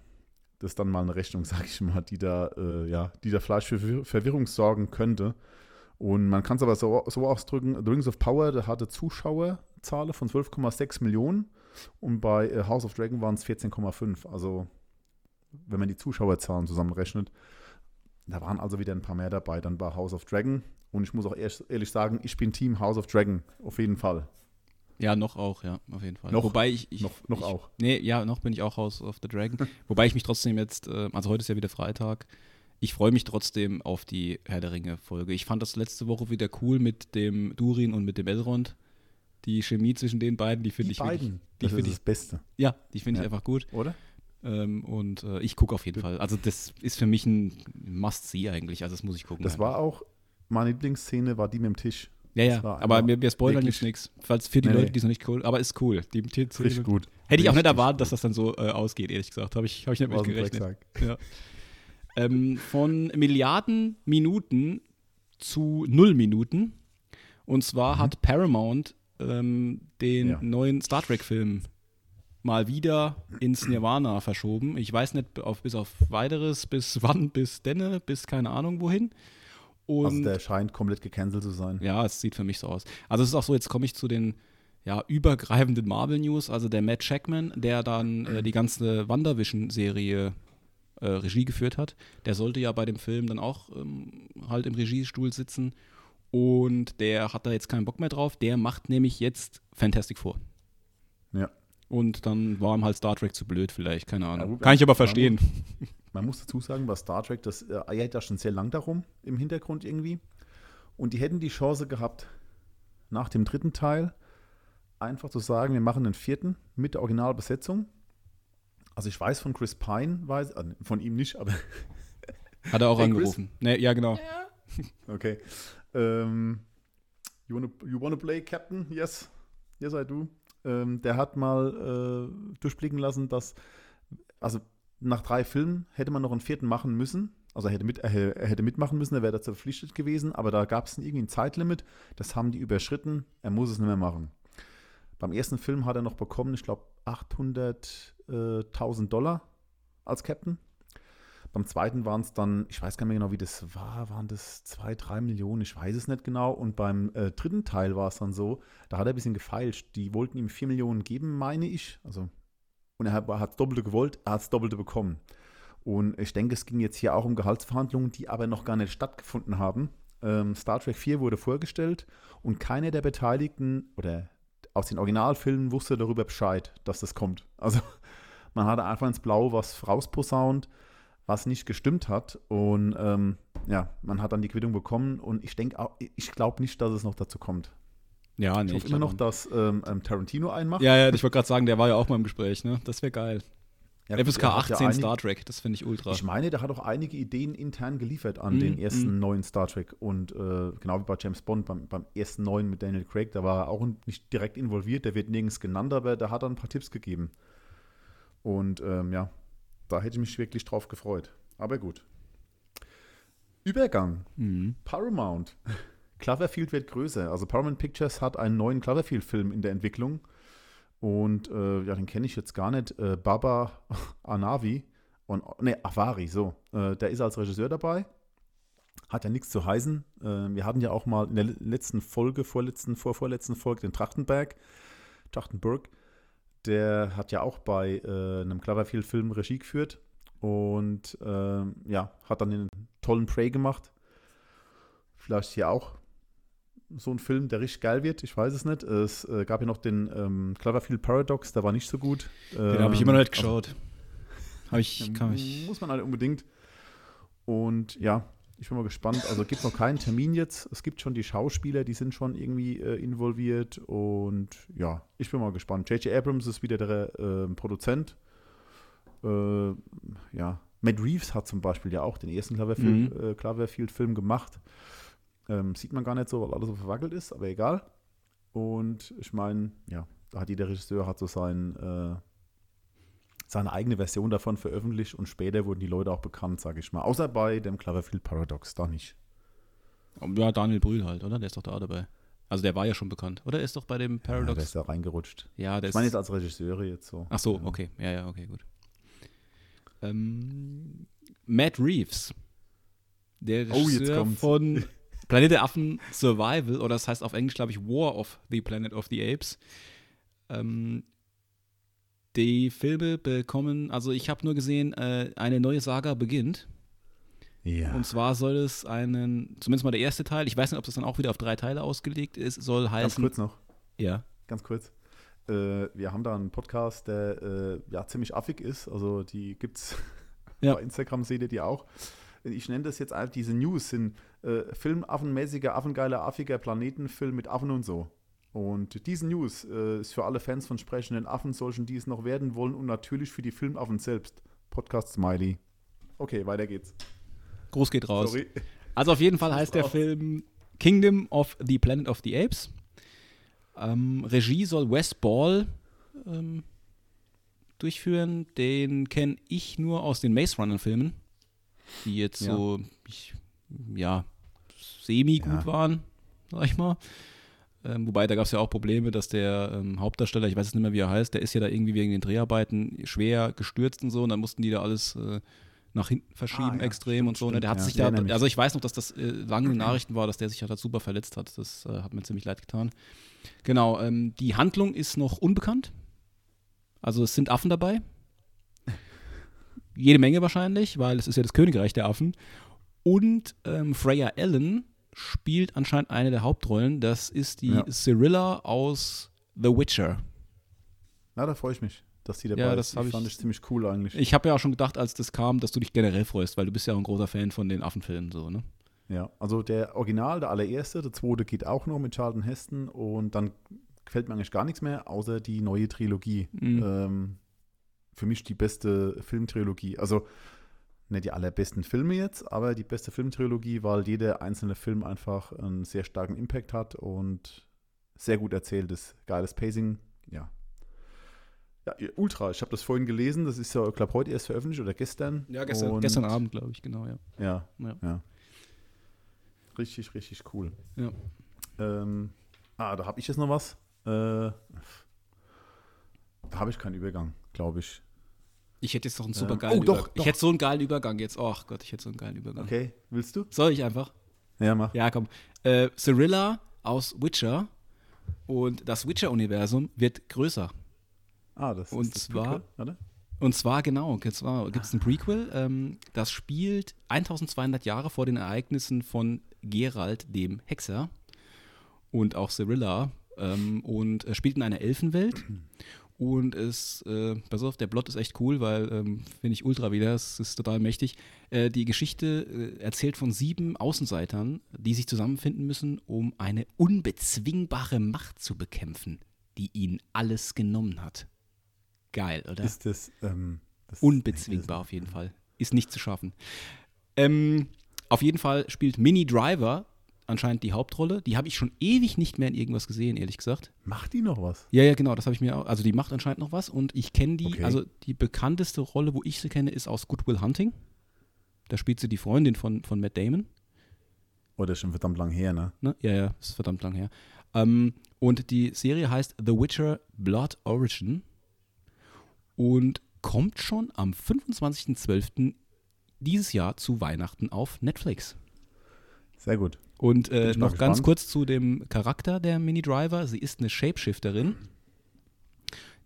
das ist dann mal eine Rechnung, sag ich mal, die da, äh, ja, die da vielleicht für Verwir- Verwirrung sorgen könnte. Und man kann es aber so, so ausdrücken, The Rings of Power, der hatte Zuschauerzahlen von 12,6 Millionen und bei äh, House of Dragon waren es 14,5. Also wenn man die Zuschauerzahlen zusammenrechnet, da waren also wieder ein paar mehr dabei dann bei House of Dragon. Und ich muss auch ehrlich sagen, ich bin Team House of Dragon, auf jeden Fall. Ja, noch auch, ja, auf jeden Fall. Noch? Wobei ich, ich noch noch ich, auch. Nee, ja, noch bin ich auch House of the Dragon. Wobei ich mich trotzdem jetzt, äh, also heute ist ja wieder Freitag, ich freue mich trotzdem auf die Herr der Ringe-Folge. Ich fand das letzte Woche wieder cool mit dem Durin und mit dem Elrond. Die Chemie zwischen den beiden, die finde ich wirklich- beiden, die das finde ist ich, das Beste, ja, die finde ich Ja. einfach gut. oder? Ähm, und äh, ich gucke auf jeden Fall. Also das ist für mich ein Must-See eigentlich. Also das muss ich gucken. Das war auch, meine Lieblingsszene war die mit dem Tisch. Ja, ja, aber wir, wir spoilern jetzt nichts. Falls für die Nee, Leute, die es noch nicht cool, aber ist cool. Die Richtig gut. Hätte ich auch nicht erwartet, dass das dann so äh, ausgeht, ehrlich gesagt. Habe ich, hab ich nicht mit gerechnet. Ja. ähm, von Milliarden Minuten zu null Minuten. Und zwar Mhm. hat Paramount ähm, den Ja. neuen Star Trek-Film mal wieder ins Nirvana verschoben. Ich weiß nicht, auf, bis auf weiteres, bis wann, bis denne, bis keine Ahnung wohin. Und Also der scheint komplett gecancelt zu sein. ja, es sieht für mich so aus. Also es ist auch so, jetzt komme ich zu den ja, übergreifenden Marvel-News. Also der Matt Shackman, der dann äh, die ganze WandaVision-Serie äh, Regie geführt hat, der sollte ja bei dem Film dann auch ähm, halt im Regiestuhl sitzen. Und der hat da jetzt keinen Bock mehr drauf. Der macht nämlich jetzt Fantastic Four. Ja. Und dann war ihm halt Star Trek zu blöd vielleicht, keine Ahnung. gut, Kann ich aber verstehen. Man muss dazu sagen, bei Star Trek, das äh, eiert ja schon sehr lang darum im Hintergrund irgendwie. Und die hätten die Chance gehabt, nach dem dritten Teil einfach zu sagen, wir machen den vierten mit der Originalbesetzung. Also ich weiß von Chris Pine, weiß, äh, von ihm nicht, aber Hat er auch Hey, Chris. angerufen. Nee, ja, genau. okay. Ähm, you, wanna, you wanna play Captain? Yes. Yes, I do. Ähm, der hat mal äh, durchblicken lassen, dass, also nach drei Filmen hätte man noch einen vierten machen müssen. Also er hätte, mit, er hätte- mitmachen müssen, er wäre dazu verpflichtet gewesen, aber da gab es irgendwie ein Zeitlimit, das haben die überschritten, er muss es nicht mehr machen. Beim ersten Film hat er noch bekommen, ich glaube, 800.000 Dollar als Captain. Beim zweiten waren es dann, ich weiß gar nicht mehr genau, wie das war, waren das zwei, drei Millionen, ich weiß es nicht genau. Und beim äh, dritten Teil war es dann so, da hat er ein bisschen gefeilscht. Die wollten ihm vier Millionen geben, meine ich. Also, und er hat das Doppelte gewollt, er hat das Doppelte bekommen. Und ich denke, es ging jetzt hier auch um Gehaltsverhandlungen, die aber noch gar nicht stattgefunden haben. Ähm, Star Trek 4 wurde vorgestellt und keiner der Beteiligten oder aus den Originalfilmen wusste darüber Bescheid, dass das kommt. Also man hatte einfach ins Blau was rausposaunt, was nicht gestimmt hat. Und ähm, ja, man hat dann die Quittung bekommen und ich denke, ich glaube nicht, dass es noch dazu kommt. Ja, nee, ich hoffe immer noch, dass ähm, ähm, Tarantino einmacht. Ja, ja, ich wollte gerade sagen, der war ja auch mal im Gespräch, ne? Das wäre geil. Ja, FSK 18 ja Star Trek, das finde ich ultra. Ich meine, der hat auch einige Ideen intern geliefert an mm, den ersten mm. neuen Star Trek. Und äh, genau wie bei James Bond, beim, beim, ersten neuen mit Daniel Craig, da war er auch nicht direkt involviert, der wird nirgends genannt, aber der hat dann ein paar Tipps gegeben. Und ähm, ja, da hätte ich mich wirklich drauf gefreut. Aber gut. Übergang. Mm. Paramount. Cloverfield wird größer. Also Paramount Pictures hat einen neuen Cloverfield-Film in der Entwicklung. Und äh, ja, den kenne ich jetzt gar nicht. Äh, Baba Anavi und ne, Avari, so. Äh, der ist als Regisseur dabei. Hat ja nichts zu heißen. Äh, wir hatten ja auch mal in der letzten Folge, vorletzten, vorvorletzten Folge den Trachtenberg. Trachtenberg. Der hat ja auch bei äh, einem Cloverfield-Film Regie geführt. Und ähm, ja, hat dann den tollen Prey gemacht. Vielleicht hier auch so ein Film, der richtig geil wird. Ich weiß es nicht. Es äh, gab ja noch den ähm, Cloverfield Paradox, der war nicht so gut. Den habe ich immer noch nicht ähm, geschaut. Also, ich, kann ich. Muss man halt unbedingt. Und ja, ich bin mal gespannt. Also gibt es noch keinen Termin jetzt. Es gibt schon die Schauspieler, die sind schon irgendwie äh, involviert. Und ja, ich bin mal gespannt. J.J. Abrams ist wieder der äh, Produzent. Äh, ja, Matt Reeves hat zum Beispiel ja auch den ersten Cloverfield-Film mhm. Äh, Cloverfield gemacht. Ähm, sieht man gar nicht so, weil alles so verwackelt ist, aber egal. Und ich meine, ja, da hat jeder Regisseur hat so sein, äh, seine eigene Version davon veröffentlicht und später wurden die Leute auch bekannt, sage ich mal. Außer bei dem Cloverfield Paradox, da nicht. Ja, Daniel Brühl halt, oder? Der ist doch da dabei. Also der war ja schon bekannt, oder? Er ist doch bei dem Paradox. Ja, der ist da reingerutscht. Ja, der ich meine jetzt als Regisseur jetzt so. Ach so, okay. Ja, ja, okay, gut. Ähm, Matt Reeves. Der oh, von Planet der Affen Survival, oder das heißt auf Englisch, glaube ich, War of the Planet of the Apes. Ähm, die Filme bekommen, also ich habe nur gesehen, äh, eine neue Saga beginnt. Ja. Und zwar soll es einen, zumindest mal der erste Teil, ich weiß nicht, ob das dann auch wieder auf drei Teile ausgelegt ist, soll heißen. Ganz kurz noch. Ja. Ganz kurz. Äh, wir haben da einen Podcast, der äh, ja ziemlich affig ist. Also die gibt's ja. bei Instagram seht ihr die auch ich nenne das jetzt einfach diese News, sind äh, filmaffenmäßiger, affengeiler, affiger Planetenfilm mit Affen und so. Und diese News äh, ist für alle Fans von sprechenden Affen, solchen, die es noch werden wollen und natürlich für die Filmaffen selbst. Podcast Smiley. Okay, weiter geht's. Groß geht raus. Sorry. Also auf jeden Fall heißt der Film Kingdom of the Planet of the Apes. Ähm, Regie soll Wes Ball ähm, durchführen. Den kenne ich nur aus den Maze Runner Filmen die jetzt ja. so, ich, ja, semi-gut ja. waren, sag ich mal. Ähm, wobei, da gab es ja auch Probleme, dass der ähm, Hauptdarsteller, ich weiß jetzt nicht mehr, wie er heißt, der ist ja da irgendwie wegen den Dreharbeiten schwer gestürzt und so und dann mussten die da alles äh, nach hinten verschieben ah, ja, extrem stimmt, und so. Ne? Der hat ja, sich da, also ich weiß noch, dass das äh, lange in Nachrichten war, dass der sich halt super verletzt hat. Das äh, hat mir ziemlich leid getan. Genau, ähm, die Handlung ist noch unbekannt. Also es sind Affen dabei, jede Menge wahrscheinlich, weil es ist ja das Königreich der Affen. Und ähm, Freya Allen spielt anscheinend eine der Hauptrollen. Das ist die ja. Cyrilla aus The Witcher. Na, da freue ich mich, dass die dabei ja, das ist. Ich fand ich ziemlich cool eigentlich. Ich habe ja auch schon gedacht, als das kam, dass du dich generell freust, weil du bist ja auch ein großer Fan von den Affenfilmen, so, ne? Ja, also der Original, der allererste, der zweite geht auch noch mit Charlton Heston und dann gefällt mir eigentlich gar nichts mehr, außer die neue Trilogie. Mhm. Ähm, für mich die beste Filmtrilogie. Also nicht die allerbesten Filme jetzt, aber die beste Filmtrilogie, weil jeder einzelne Film einfach einen sehr starken Impact hat und sehr gut erzählt ist. Geiles Pacing, ja. Ja, Ultra, ich habe das vorhin gelesen, das ist ja, ich glaube, heute erst veröffentlicht oder gestern. Ja, gestern, und, gestern Abend, glaube ich, genau, ja. ja. Ja, ja. Richtig, richtig cool. Ja. Ähm, ah, da habe ich jetzt noch was. Äh, da habe ich keinen Übergang, glaube ich. Ich hätte jetzt doch einen super Ähm, geilen oh, doch, Übergang. Ich hätte so einen geilen Übergang jetzt. Ach Gott, ich hätte so einen geilen Übergang. Okay, willst du? Soll ich einfach? Ja, mach. Ja, komm. Äh, Cyrilla aus Witcher und das Witcher-Universum wird größer. Ah, das Und ist das zwar- Prequel, oder? Und zwar, genau, und zwar gibt es ein Prequel, ähm, das spielt 1200 Jahre vor den Ereignissen von Geralt dem Hexer und auch Cyrilla ähm, und äh, spielt in einer Elfenwelt. Und es, äh, pass auf, der Plot ist echt cool, weil, ähm, finde ich ultra wieder, es ist total mächtig. Äh, die Geschichte äh, erzählt von sieben Außenseitern, die sich zusammenfinden müssen, um eine unbezwingbare Macht zu bekämpfen, die ihnen alles genommen hat. Geil, oder? Ist das, ähm, das Unbezwingbar auf jeden Fall. Ist nicht zu schaffen. Ähm, auf jeden Fall spielt Mini Driver anscheinend die Hauptrolle. Die habe ich schon ewig nicht mehr in irgendwas gesehen, ehrlich gesagt. Macht die noch was? Ja, ja, genau, das habe ich mir auch. Also die macht anscheinend noch was und ich kenne die, Okay. also die bekannteste Rolle, wo ich sie kenne, ist aus Good Will Hunting. Da spielt sie die Freundin von, von Matt Damon. Oh, das ist schon verdammt lang her, ne? Ne? Ja, ja, ist verdammt lang her. Ähm, und die Serie heißt The Witcher Blood Origin und kommt schon am 25.12. dieses Jahr zu Weihnachten auf Netflix. Sehr gut. Und äh, noch ganz gespannt. kurz zu dem Charakter der Mini Driver. Sie ist eine Shapeshifterin,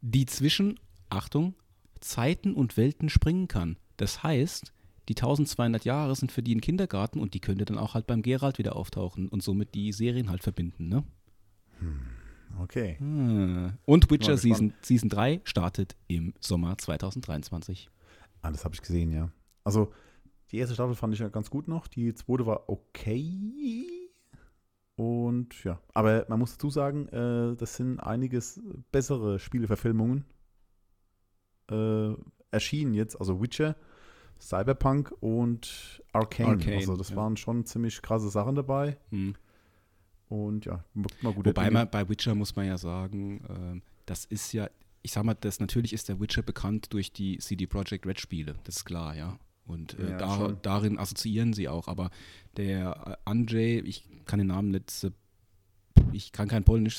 die zwischen, Achtung, Zeiten und Welten springen kann. Das heißt, die 1200 Jahre sind für die ein Kindergarten und die könnte dann auch halt beim Geralt wieder auftauchen und somit die Serien halt verbinden. Ne? Okay. Hm. Und Witcher. Season, Season 3 startet im Sommer 2023. Ah, das habe ich gesehen, ja. Also, die erste Staffel fand ich ja ganz gut noch. Die zweite war okay. Und ja, aber man muss dazu sagen, äh, das sind einiges bessere Spieleverfilmungen äh, erschienen jetzt. Also Witcher, Cyberpunk und Arcane. Arcane, also das ja. waren schon ziemlich krasse Sachen dabei. Hm. Und ja, mal gut. Wobei man bei Witcher muss man ja sagen, ähm, das ist ja, ich sag mal, das natürlich ist der Witcher bekannt durch die CD Projekt Red Spiele, das ist klar, ja. Und äh, Ja, da, darin assoziieren sie auch. Aber der äh, Andrzej, ich kann den Namen nicht, ich kann kein Polnisch,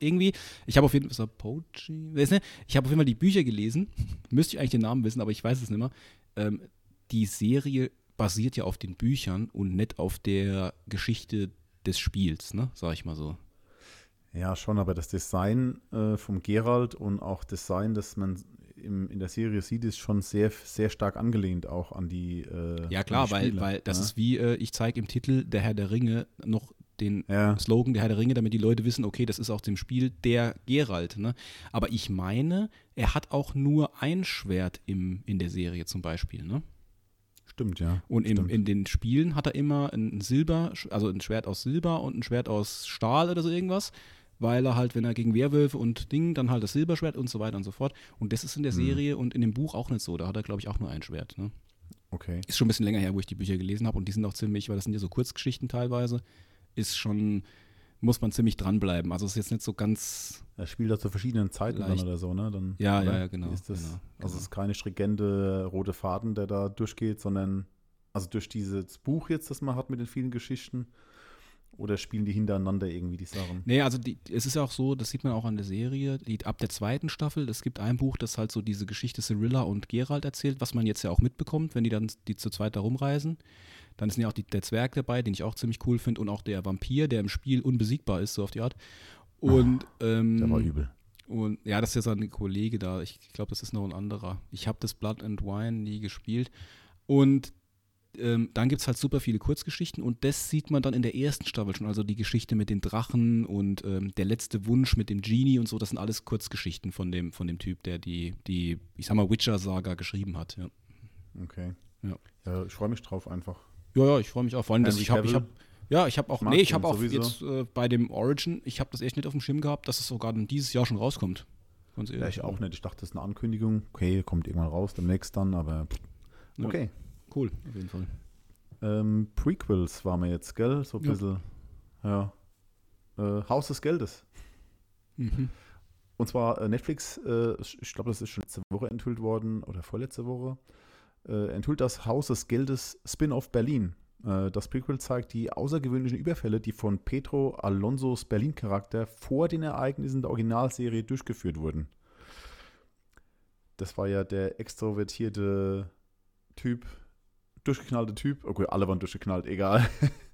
irgendwie. Ich habe auf jeden Fall, ich habe auf jeden Fall die Bücher gelesen. Müsste ich eigentlich den Namen wissen, aber ich weiß es nicht mehr. Ähm, die Serie basiert ja auf den Büchern und nicht auf der Geschichte des Spiels, ne? Sag ich mal so. Ja, schon, aber das Design äh, vom Geralt und auch Design, das man im, in der Serie sieht, ist schon sehr, sehr stark angelehnt auch an die. Äh, Ja klar, die weil, Spiele, weil das ja. ist wie, äh, ich zeige im Titel Der Herr der Ringe noch den Ja, Slogan Der Herr der Ringe, damit die Leute wissen, okay, das ist auch dem Spiel der Geralt. Ne? Aber ich meine, er hat auch nur ein Schwert im, in der Serie zum Beispiel. Ne? stimmt, ja. Und im, in den Spielen hat er immer ein Silber, also ein Schwert aus Silber und ein Schwert aus Stahl oder so irgendwas. Weil er halt, wenn er gegen Werwölfe und Ding, dann halt das Silberschwert und so weiter und so fort. Und das ist in der Mhm. Serie und in dem Buch auch nicht so. Da hat er, glaube ich, auch nur ein Schwert. Ne? Okay. Ist schon ein bisschen länger her, wo ich die Bücher gelesen habe und die sind auch ziemlich, weil das sind ja so Kurzgeschichten teilweise, ist schon, muss man ziemlich dranbleiben. Also es ist jetzt nicht so ganz, Er spielt da zu verschiedenen Zeiten Leicht. dann oder so, ne? Dann, Ja, ja, ja, genau, Ist das, genau, Also genau. es ist keine stringente rote Faden, der da durchgeht, sondern also durch dieses Buch jetzt, das man hat mit den vielen Geschichten, oder spielen die hintereinander irgendwie die Sachen? nee, also die, es ist ja auch so, das sieht man auch an der Serie, die, ab der zweiten Staffel, es gibt ein Buch, das halt so diese Geschichte Cyrilla und Geralt erzählt, was man jetzt ja auch mitbekommt, wenn die dann die zu zweit da rumreisen. Dann ist ja auch die, der Zwerg dabei, den ich auch ziemlich cool finde und auch der Vampir, der im Spiel unbesiegbar ist, so auf die Art. Und, ähm, Der war übel. Und ja, das ist ja sein Kollege da. Ich glaube, das ist noch ein anderer. Ich habe das Blood and Wine nie gespielt. Und ähm, dann gibt es halt super viele Kurzgeschichten und das sieht man dann in der ersten Staffel schon. Also die Geschichte mit den Drachen und ähm, der letzte Wunsch mit dem Genie und so, das sind alles Kurzgeschichten von dem, von dem Typ, der die, die, ich sag mal, Witcher-Saga geschrieben hat. Ja, Okay. Ja. Ja, ich freue mich drauf einfach. ja, ja ich freue mich auch. Vor allem, dass ich habe, ich habe, ja, ich habe auch, nee, ich habe auch sowieso. jetzt äh, bei dem Origin, ich habe das echt nicht auf dem Schirm gehabt, dass es sogar dieses Jahr schon rauskommt. Ganz Ja, ehrlich. ich auch nicht. Ich dachte, das ist eine Ankündigung. Okay, kommt irgendwann raus, demnächst dann, aber pff. Ja. Cool, auf jeden Fall. Ähm, Prequels waren wir jetzt, gell? So ein Ja. bisschen, ja. Äh, Haus des Geldes. Mhm. Und zwar äh, Netflix, äh, ich glaube, das ist schon letzte Woche enthüllt worden oder vorletzte Woche, äh, enthüllt das Haus des Geldes Spin-off Berlin. Äh, das Prequel zeigt die außergewöhnlichen Überfälle, die von Pedro Alonsos Berlin-Charakter vor den Ereignissen der Originalserie durchgeführt wurden. das war ja der extrovertierte Typ, durchgeknallte Typ. Okay, alle waren durchgeknallt, egal.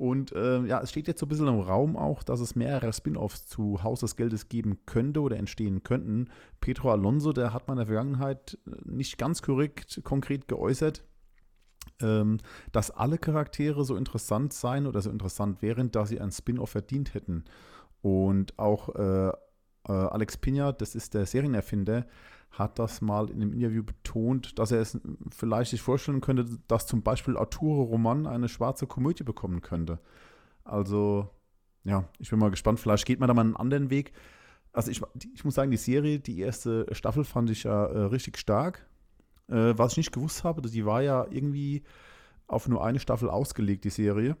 Und äh, ja, es steht jetzt so ein bisschen im Raum auch, dass es mehrere Spin-offs zu Haus des Geldes geben könnte oder entstehen könnten. Pedro Alonso, der hat man in der Vergangenheit nicht ganz korrekt, konkret geäußert, ähm, dass alle Charaktere so interessant seien oder so interessant wären, dass sie ein Spin-off verdient hätten. Und auch äh, äh, Alex Pina, das ist der Serienerfinder, hat das mal in einem Interview betont, dass er es vielleicht sich vorstellen könnte, dass zum Beispiel Arturo Roman eine schwarze Komödie bekommen könnte. Also, ja, ich bin mal gespannt. Vielleicht geht man da mal einen anderen Weg. Also, ich, ich muss sagen, die Serie, die erste Staffel fand ich ja äh, richtig stark. Äh, was ich nicht gewusst habe, die war ja irgendwie auf nur eine Staffel ausgelegt, die Serie.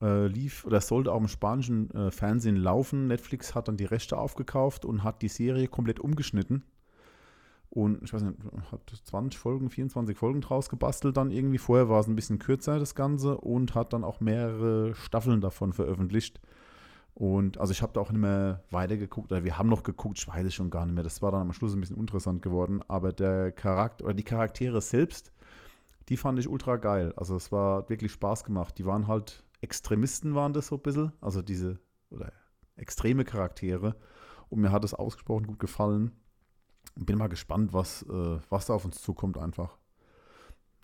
Äh, lief oder sollte auch im spanischen äh, Fernsehen laufen. Netflix hat dann die Rechte aufgekauft und hat die Serie komplett umgeschnitten und ich weiß nicht, hat 20 Folgen, 24 Folgen draus gebastelt dann irgendwie. Vorher war es ein bisschen kürzer, das Ganze, und hat dann auch mehrere Staffeln davon veröffentlicht. Und also ich habe da auch nicht mehr weitergeguckt, oder wir haben noch geguckt, ich weiß es schon gar nicht mehr. Das war dann am Schluss ein bisschen interessant geworden. Aber der Charakter oder die Charaktere selbst, die fand ich ultra geil. Also es war wirklich Spaß gemacht. Die waren halt Extremisten, waren das so ein bisschen. Also diese, oder extreme Charaktere. Und mir hat es ausgesprochen gut gefallen. Bin mal gespannt, was, äh, was da auf uns zukommt einfach.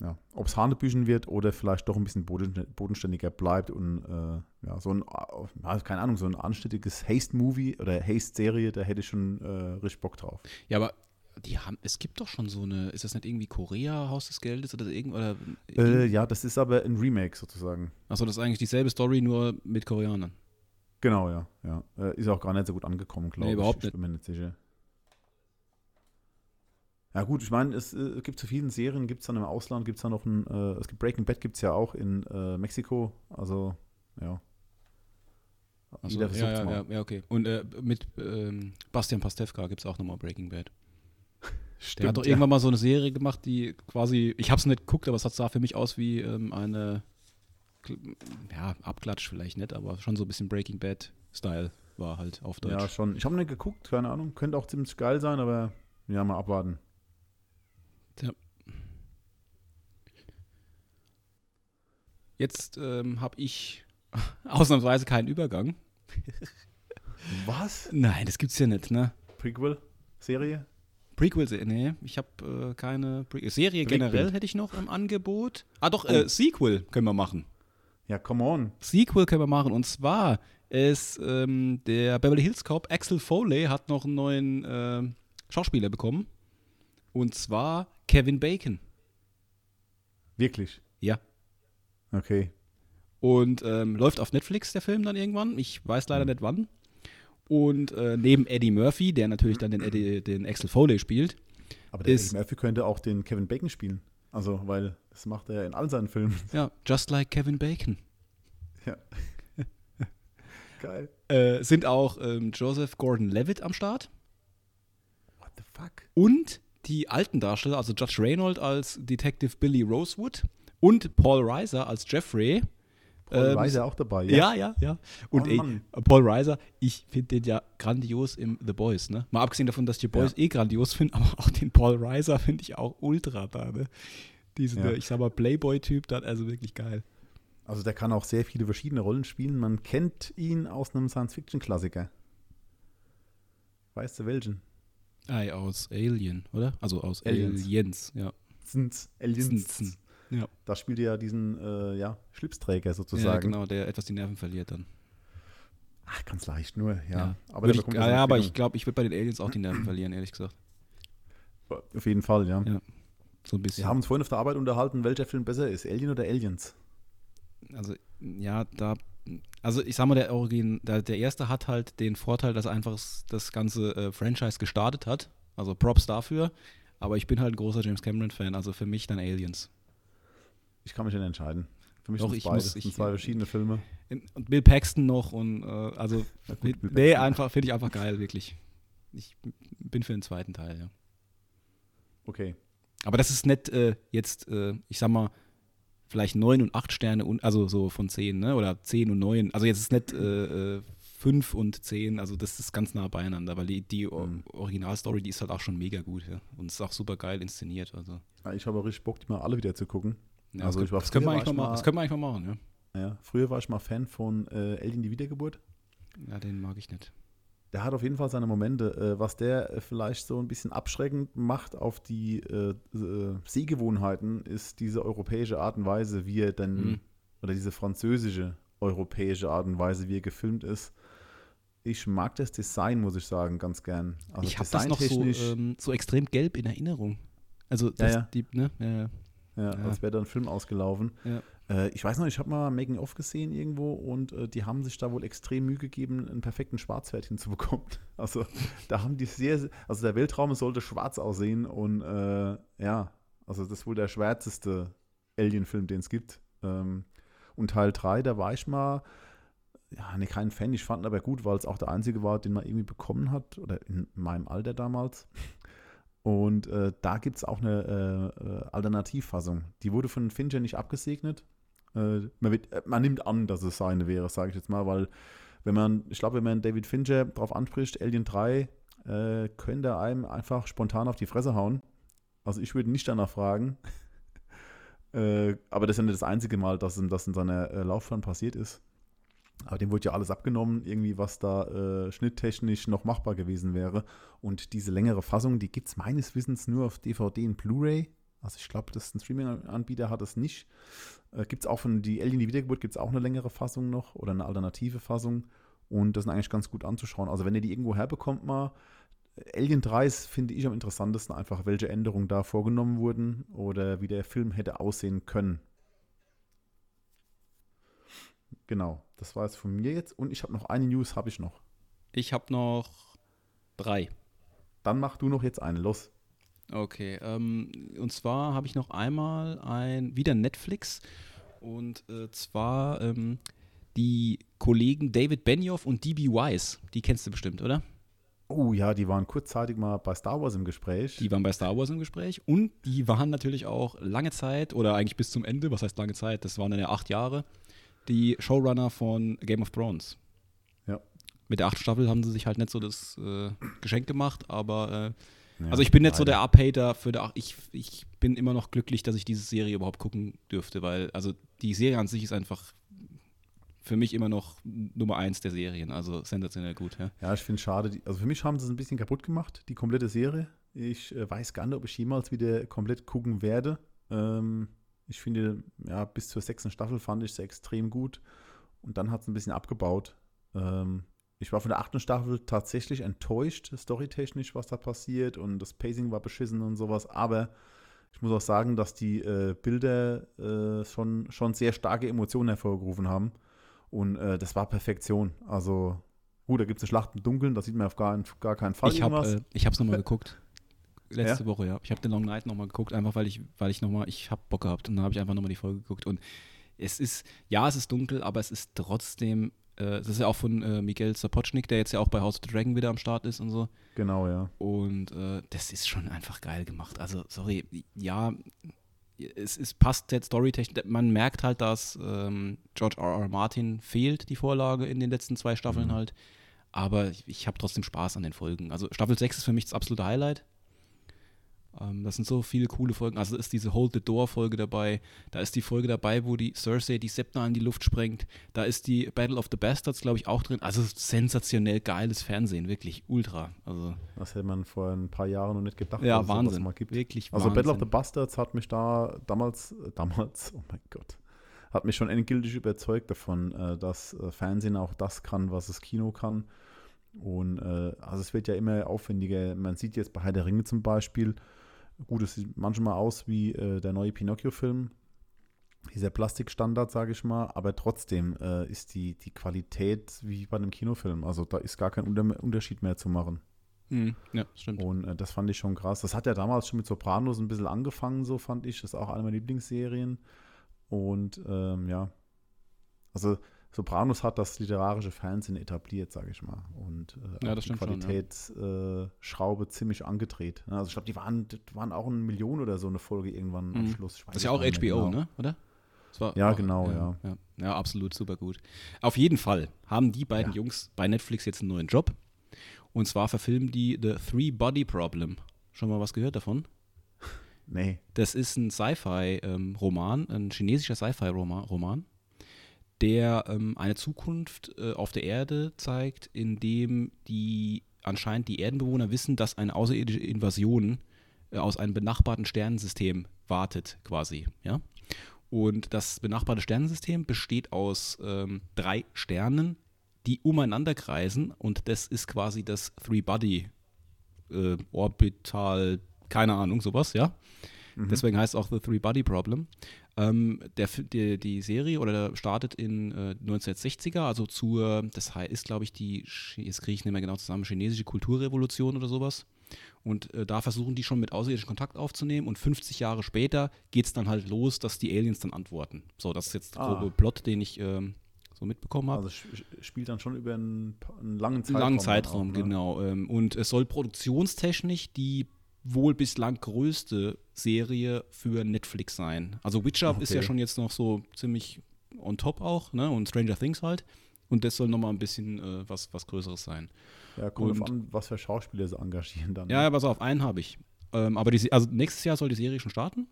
Ja, ob es Hanebüchen wird oder vielleicht doch ein bisschen bodenständiger bleibt und äh, ja, so ein, äh, keine Ahnung, so ein anständiges Haste-Movie oder Haste-Serie, da hätte ich schon äh, richtig Bock drauf. Ja, aber die haben, es gibt doch schon so eine, ist das nicht irgendwie Korea, Haus des Geldes oder irgend oder äh, Ja, das ist aber ein Remake sozusagen. Achso, das ist eigentlich dieselbe Story, nur mit Koreanern. Genau, ja, ja. Äh, ist auch gar nicht so gut angekommen, glaube nee, ich. überhaupt nicht. Ich bin mir nicht sicher. Ja gut, ich meine, es äh, gibt zu vielen Serien, gibt es dann im Ausland, gibt es dann noch ein, äh, es gibt Breaking Bad gibt es ja auch in äh, Mexiko, also ja. Also, ja, ja, ja, ja, okay. Und äh, mit ähm, Bastian Pastewka gibt es auch nochmal Breaking Bad. Stimmt, Der hat doch ja. irgendwann mal so eine Serie gemacht, die quasi, ich habe es nicht geguckt, aber es sah für mich aus wie ähm, eine, ja, Abklatsch vielleicht nicht, aber schon so ein bisschen Breaking Bad-Style war halt auf Deutsch. Ja, schon. Ich habe nicht geguckt, keine Ahnung. Könnte auch ziemlich geil sein, aber ja, mal abwarten. Ja. Jetzt ähm, habe ich ausnahmsweise keinen Übergang. Was? Nein, das gibt's ja nicht, ne? Prequel-Serie? Prequel, nee, ich habe äh, keine Pre Serie Breakbild. generell hätte ich noch im Angebot. Ah doch, oh. äh, Sequel können wir machen. Ja, come on. Sequel können wir machen und zwar ist ähm, der Beverly Hills Cop Axel Foley hat noch einen neuen äh, Schauspieler bekommen und zwar Kevin Bacon. Wirklich? Ja. Okay. Und ähm, läuft auf Netflix der Film dann irgendwann. Ich weiß leider mhm. nicht wann. Und äh, neben Eddie Murphy, der natürlich dann den, Eddie, den Axel Foley spielt. Aber der ist, Eddie Murphy könnte auch den Kevin Bacon spielen. Also, weil das macht er ja in all seinen Filmen. Ja, just like Kevin Bacon. Ja. Geil. Äh, sind auch ähm, Joseph Gordon-Levitt am Start. What the fuck? Und die alten Darsteller, also Judge Reynold als Detective Billy Rosewood und Paul Reiser als Jeffrey. Paul ähm, Reiser auch dabei, ja. Ja, ja, ja. Und oh, ey, Paul Reiser, ich finde den ja grandios im The Boys, ne? Mal abgesehen davon, dass ich die Boys ja. eh grandios finde, aber auch den Paul Reiser finde ich auch ultra da, ne? Diesen, ja. ich sag mal, Playboy-Typ, dann also wirklich geil. Also der kann auch sehr viele verschiedene Rollen spielen. Man kennt ihn aus einem Science-Fiction-Klassiker. Weißt du welchen? Ei, aus Alien, oder? Also aus Aliens, Aliens ja. Sind Aliens. Sind, ja. Da spielt ja diesen äh, ja, Schlipsträger sozusagen. Ja, genau, der etwas die Nerven verliert dann. Ach, ganz leicht nur, ja. ja. Aber, ich, ja, ja aber ich glaube, ich würde bei den Aliens auch die Nerven verlieren, ehrlich gesagt. Auf jeden Fall, ja. ja. So ein bisschen. Wir haben uns vorhin auf der Arbeit unterhalten, welcher Film besser ist, Alien oder Aliens? Also, ja, da also ich sag mal, der Origin, der, der, erste hat halt den Vorteil, dass er einfach das ganze äh, Franchise gestartet hat. Also Props dafür. Aber ich bin halt ein großer James Cameron-Fan, also für mich dann Aliens. Ich kann mich nicht entscheiden. Für mich Doch, sind es beide. Muss, ich, sind zwei verschiedene Filme. Und Bill Paxton noch und äh, also ja, gut, nee, einfach finde ich einfach geil, wirklich. Ich bin für den zweiten Teil, ja. Okay. Aber das ist nicht äh, jetzt, äh, ich sag mal, vielleicht neun und acht Sterne, und, also so von zehn, ne? Oder zehn und neun. Also jetzt ist nicht äh, äh 5 und 10, also das ist ganz nah beieinander, weil die, die mhm. Originalstory, die ist halt auch schon mega gut ja. und ist auch super geil inszeniert. Also. Ja, ich habe richtig Bock, die mal alle wieder zu gucken. Ja, also das, ich war das, können wir eigentlich mal, das können wir eigentlich mal machen, ja. ja. Früher war ich mal Fan von äh, Alien die Wiedergeburt. Ja, den mag ich nicht. Der hat auf jeden Fall seine Momente. Äh, was der äh, vielleicht so ein bisschen abschreckend macht auf die äh, äh Sehgewohnheiten, ist diese europäische Art und Weise, wie er denn, mhm. oder diese französische europäische Art und Weise, wie er gefilmt ist. Ich mag das Design, muss ich sagen, ganz gern. Also ich habe das noch so, ähm, so extrem gelb in Erinnerung. Also das, ja, ja. Die, ne? ja, ja. ja, als wäre da ein Film ausgelaufen. Äh, ich weiß noch, ich habe mal Making-of gesehen irgendwo und äh, die haben sich da wohl extrem Mühe gegeben, einen perfekten Schwarzwert hinzubekommen. Also da haben die sehr, also der Weltraum sollte schwarz aussehen und äh, ja, also das ist wohl der schwärzeste Alien-Film, den es gibt. Ähm, und Teil 3, da war ich mal, ja, ne, kein Fan, ich fand ihn aber gut, weil es auch der einzige war, den man irgendwie bekommen hat, oder in meinem Alter damals. Und äh, da gibt es auch eine äh, äh, Alternativfassung. Die wurde von Fincher nicht abgesegnet, man, wird, äh, man, nimmt an, dass es seine wäre, sage ich jetzt mal, weil wenn man, ich glaube, wenn man David Fincher darauf anspricht, Alien 3, äh, könnte er einem einfach spontan auf die Fresse hauen. Also ich würde nicht danach fragen. äh, aber das ist ja nicht das einzige Mal, dass das in seiner äh, Laufbahn passiert ist. Aber dem wurde ja alles abgenommen, irgendwie, was da äh, schnitttechnisch noch machbar gewesen wäre. Und diese längere Fassung, die gibt es meines Wissens nur auf DVD und Blu-ray. Also ich glaube, das ist ein Streaming-Anbieter hat es nicht. Äh, gibt es auch von die Alien die Wiedergeburt gibt es auch eine längere Fassung noch oder eine alternative Fassung. Und das ist eigentlich ganz gut anzuschauen. Also wenn ihr die irgendwo herbekommt mal, Alien 3 ist, finde ich, am interessantesten einfach, welche Änderungen da vorgenommen wurden oder wie der Film hätte aussehen können. Genau, das war es von mir jetzt. Und ich habe noch eine News, habe ich noch. Ich habe noch drei. Dann mach du noch jetzt eine, los. Okay, ähm, und zwar habe ich noch einmal ein, wieder Netflix und äh, zwar ähm, die Kollegen David Benioff und DB Wise. Die kennst du bestimmt, oder? Oh ja, die waren kurzzeitig mal bei Star Wars im Gespräch. Die waren bei Star Wars im Gespräch und die waren natürlich auch lange Zeit oder eigentlich bis zum Ende, was heißt lange Zeit, das waren dann ja acht Jahre, die Showrunner von Game of Thrones. Ja. Mit der achten Staffel haben sie sich halt nicht so das äh, Geschenk gemacht, aber äh, ja, also ich bin nicht so der Up-Hater für der, ich, ich bin immer noch glücklich, dass ich diese Serie überhaupt gucken dürfte, weil also die Serie an sich ist einfach für mich immer noch Nummer eins der Serien, also sensationell gut. Ja, ja ich finde es schade. Also für mich haben sie es ein bisschen kaputt gemacht, die komplette Serie. Ich äh, weiß gar nicht, ob ich jemals wieder komplett gucken werde. Ähm, ich finde, ja, bis zur sechsten Staffel fand ich es extrem gut und dann hat es ein bisschen abgebaut. Ähm, ich war von der achten Staffel tatsächlich enttäuscht, storytechnisch, was da passiert und das Pacing war beschissen und sowas, aber ich muss auch sagen, dass die äh, Bilder äh, schon, schon sehr starke Emotionen hervorgerufen haben und äh, das war Perfektion. Also gut, da gibt es eine Schlacht im Dunkeln, da sieht man auf gar, gar keinen Fall ich habe es nochmal geguckt. Letzte ja? Woche, ja. Ich habe den Long Night nochmal geguckt, einfach weil ich, weil ich nochmal, ich habe Bock gehabt und dann habe ich einfach nochmal die Folge geguckt und es ist, ja, es ist dunkel, aber es ist trotzdem äh, das ist ja auch von äh, Miguel Sapochnik, der jetzt ja auch bei House of the Dragon wieder am Start ist und so. Genau, ja. Und äh, das ist schon einfach geil gemacht. Also, sorry, ja, es, es passt jetzt storytechnisch. Man merkt halt, dass ähm, George R. R. Martin fehlt, die Vorlage in den letzten zwei Staffeln mhm. halt. Aber ich, ich habe trotzdem Spaß an den Folgen. Also Staffel 6 ist für mich das absolute Highlight. Ähm, das sind so viele coole Folgen. Also ist diese Hold the Door Folge dabei. Da ist die Folge dabei, wo die Cersei die Sepna in die Luft sprengt. Da ist die Battle of the Bastards, glaube ich, auch drin. Also sensationell geiles Fernsehen, wirklich ultra. Also das hätte man vor ein paar Jahren noch nicht gedacht, ja, dass Wahnsinn. es mal gibt. Wirklich also Wahnsinn. Battle of the Bastards hat mich da damals, äh, damals, oh mein Gott, hat mich schon endgültig überzeugt davon, äh, dass äh, Fernsehen auch das kann, was das Kino kann. Und also es wird ja immer aufwendiger. Man sieht jetzt bei Herr der Ringe zum Beispiel, Gut, es sieht manchmal aus wie äh, der neue Pinocchio-Film, dieser Plastikstandard, sage ich mal, aber trotzdem äh, ist die, die Qualität wie bei einem Kinofilm. Also da ist gar kein Unter Unterschied mehr zu machen. Mhm, ja, stimmt. Und äh, das fand ich schon krass. Das hat ja damals schon mit Sopranos ein bisschen angefangen, so fand ich. Das ist auch eine meiner Lieblingsserien. Und ähm, ja, also Sopranos hat das literarische Fernsehen etabliert, sage ich mal. Und äh, ja, die Qualitätsschraube ja. äh, ziemlich angedreht. Also ich glaube, die waren, waren auch eine Million oder so eine Folge irgendwann mhm. am Schluss. das ist ja auch HBO, genau. ne? Oder? ja, auch, genau, ja. ja. Ja, absolut, super gut. Auf jeden Fall haben die beiden. Jungs bei Netflix jetzt einen neuen Job. Und zwar verfilmen die The Three Body Problem. Schon mal was gehört davon? Nee. Das ist ein Sci-Fi-Roman, ein chinesischer Sci-Fi-Roman, der ähm, eine Zukunft äh, auf der Erde zeigt, in dem die anscheinend die Erdenbewohner wissen, dass eine außerirdische Invasion äh, aus einem benachbarten Sternensystem wartet, quasi. Ja? Und das benachbarte Sternensystem besteht aus ähm, drei Sternen, die umeinander kreisen und das ist quasi das Three-Body äh, Orbital, keine Ahnung, sowas, ja. Deswegen heißt es auch The Three Body Problem. Ähm, der, die, die Serie oder der startet in äh, 1960er, also zur, das ist glaube ich die, jetzt kriege ich nicht mehr genau zusammen, chinesische Kulturrevolution oder sowas. Und äh, da versuchen die schon mit Außerirdischen Kontakt aufzunehmen und 50 Jahre später geht es dann halt los, dass die Aliens dann antworten. So, das ist jetzt der Ah. grobe Plot, den ich ähm, so mitbekommen habe. Also sp- spielt dann schon über einen, einen langen Einen Zeitraum. langen dann Zeitraum, auch, ne? genau. Ähm, und es soll produktionstechnisch die wohl bislang größte Serie für Netflix sein. Also Witcher ist ja Okay. schon jetzt noch so ziemlich on top auch, ne? Und Stranger Things halt. Und das soll nochmal ein bisschen äh, was, was Größeres sein. Ja, kommt Und- an, was für Schauspieler sie engagieren dann. Ja, ne? ja, pass auf, einen habe ich. Ähm, aber die, also nächstes Jahr soll die Serie schon starten.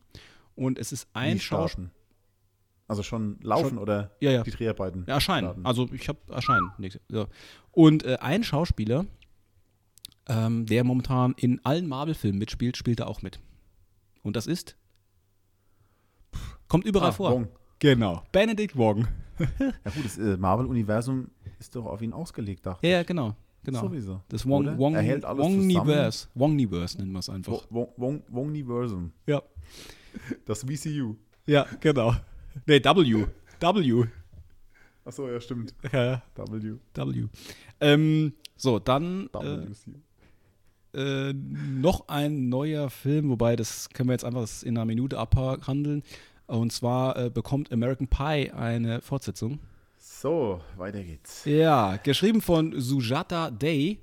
Und es ist ein Schauspieler. Also schon laufen Schon- oder Ja, ja. die Dreharbeiten? Ja, erscheinen. starten? Also ich habe erscheinen. Ja. Und äh, ein Schauspieler, ähm, der momentan in allen Marvel-Filmen mitspielt, spielt er auch mit. Und das ist? Kommt überall Ah, vor. Wong. Genau. Benedict Wong. Ja gut, das äh, Marvel-Universum ist doch auf ihn ausgelegt, dachte Ja, ja, genau. genau. Sowieso. Das Wong? Wong, er hält alles Wongniverse. Wongniverse nennen wir es einfach. Wong, Wong, Wongniversum. Ja. Das VCU. Ja, genau. Nee, W. W. Achso, ja, stimmt. Ja, W. W. Ähm, so, dann WCU. äh, noch ein neuer Film, wobei das können wir jetzt einfach in einer Minute abhandeln. Und zwar äh, bekommt American Pie eine Fortsetzung. So, weiter geht's. Ja, geschrieben von Sujata Day.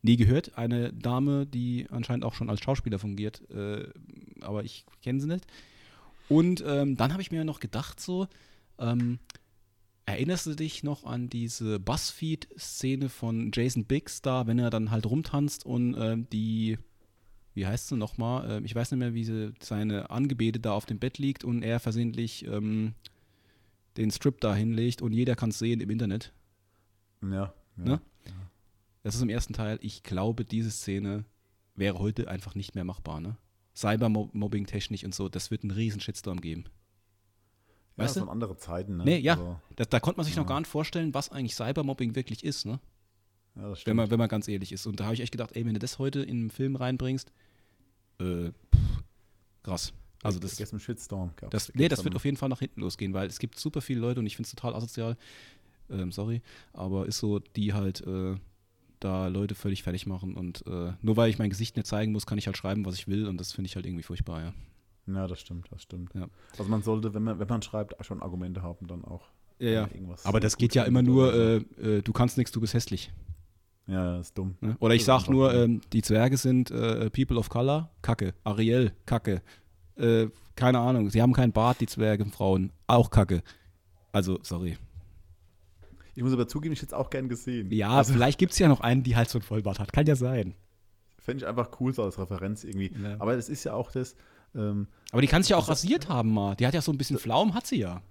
Nie gehört. Eine Dame, die anscheinend auch schon als Schauspieler fungiert. Äh, aber ich kenne sie nicht. Und ähm, dann habe ich mir noch gedacht, so, ähm, erinnerst du dich noch an diese Buzzfeed-Szene von Jason Biggs da, wenn er dann halt rumtanzt und ähm, die, wie heißt sie nochmal? Ähm, ich weiß nicht mehr, wie sie, seine Angebete da auf dem Bett liegt und er versehentlich ähm, den Strip da hinlegt und jeder kann es sehen im Internet. Ja. ja. Ne? Das ist im ersten Teil. Ich glaube, diese Szene wäre heute einfach nicht mehr machbar, ne? Cybermobbing technisch und so, das wird einen riesen Shitstorm geben. Ja, Weißt das du? waren andere Zeiten, ne? Nee, ja. Also, Da, da konnte man sich noch Ja. gar nicht vorstellen, was eigentlich Cybermobbing wirklich ist, ne? ja, das Wenn stimmt. man, wenn man ganz ehrlich ist. Und da habe ich echt gedacht, ey, wenn du das heute in einen Film reinbringst, äh, pff, krass. Also das, Gestern Shitstorm gab's das, nee, das wird auf jeden Fall nach hinten losgehen, weil es gibt super viele Leute und ich finde es total asozial, ähm, sorry, aber ist so, die halt äh, da Leute völlig fertig machen und äh, nur weil ich mein Gesicht nicht zeigen muss, kann ich halt schreiben, was ich will und das finde ich halt irgendwie furchtbar, ja. Ja, das stimmt, das stimmt. Ja. Also man sollte, wenn man, wenn man schreibt, schon Argumente haben, dann auch. Ja, ja. irgendwas Aber das geht ja immer nur, äh, äh, du kannst nichts, du bist hässlich. Ja, das ist dumm. Ne? Oder ich sag nur, ähm, die Zwerge sind äh, People of Color, Kacke. Ariel, Kacke. Äh, keine Ahnung, sie haben keinen Bart, die Zwerge, Frauen, auch Kacke. Also, sorry. Ich muss aber zugeben, ich hätte es auch gern gesehen. Ja, also, vielleicht gibt es ja noch einen, die halt so ein Vollbart hat. Kann ja sein. Fände ich einfach cool so als Referenz irgendwie. Ja. Aber das ist ja auch das, ähm, Aber die kann sich ja auch rasiert haben mal. Die hat ja so ein bisschen Flaum, hat sie ja.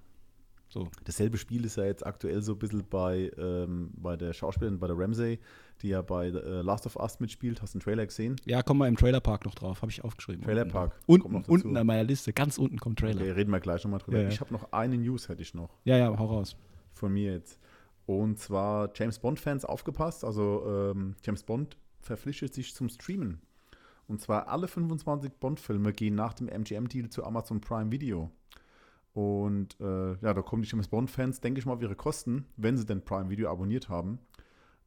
So. dasselbe Spiel ist ja jetzt aktuell so ein bisschen bei, ähm, bei der Schauspielerin, bei der Ramsey, die ja bei äh, Last of Us mitspielt. Hast du einen Trailer gesehen? Ja, komm mal im Trailerpark noch drauf, habe ich aufgeschrieben. Trailerpark. Unten, unten an meiner Liste, ganz unten kommt Trailer. Okay, reden wir gleich nochmal drüber. Ja, ja. Ich habe noch eine News, hätte ich noch. Ja, ja, hau raus. von mir jetzt. Und zwar James Bond-Fans aufgepasst. Also ähm, James Bond verpflichtet sich zum Streamen. Und zwar alle 25 Bond-Filme gehen nach dem MGM-Deal zu Amazon Prime Video. Und äh, ja, da kommen die James Bond-Fans, denke ich mal, auf ihre Kosten, wenn sie denn Prime Video abonniert haben.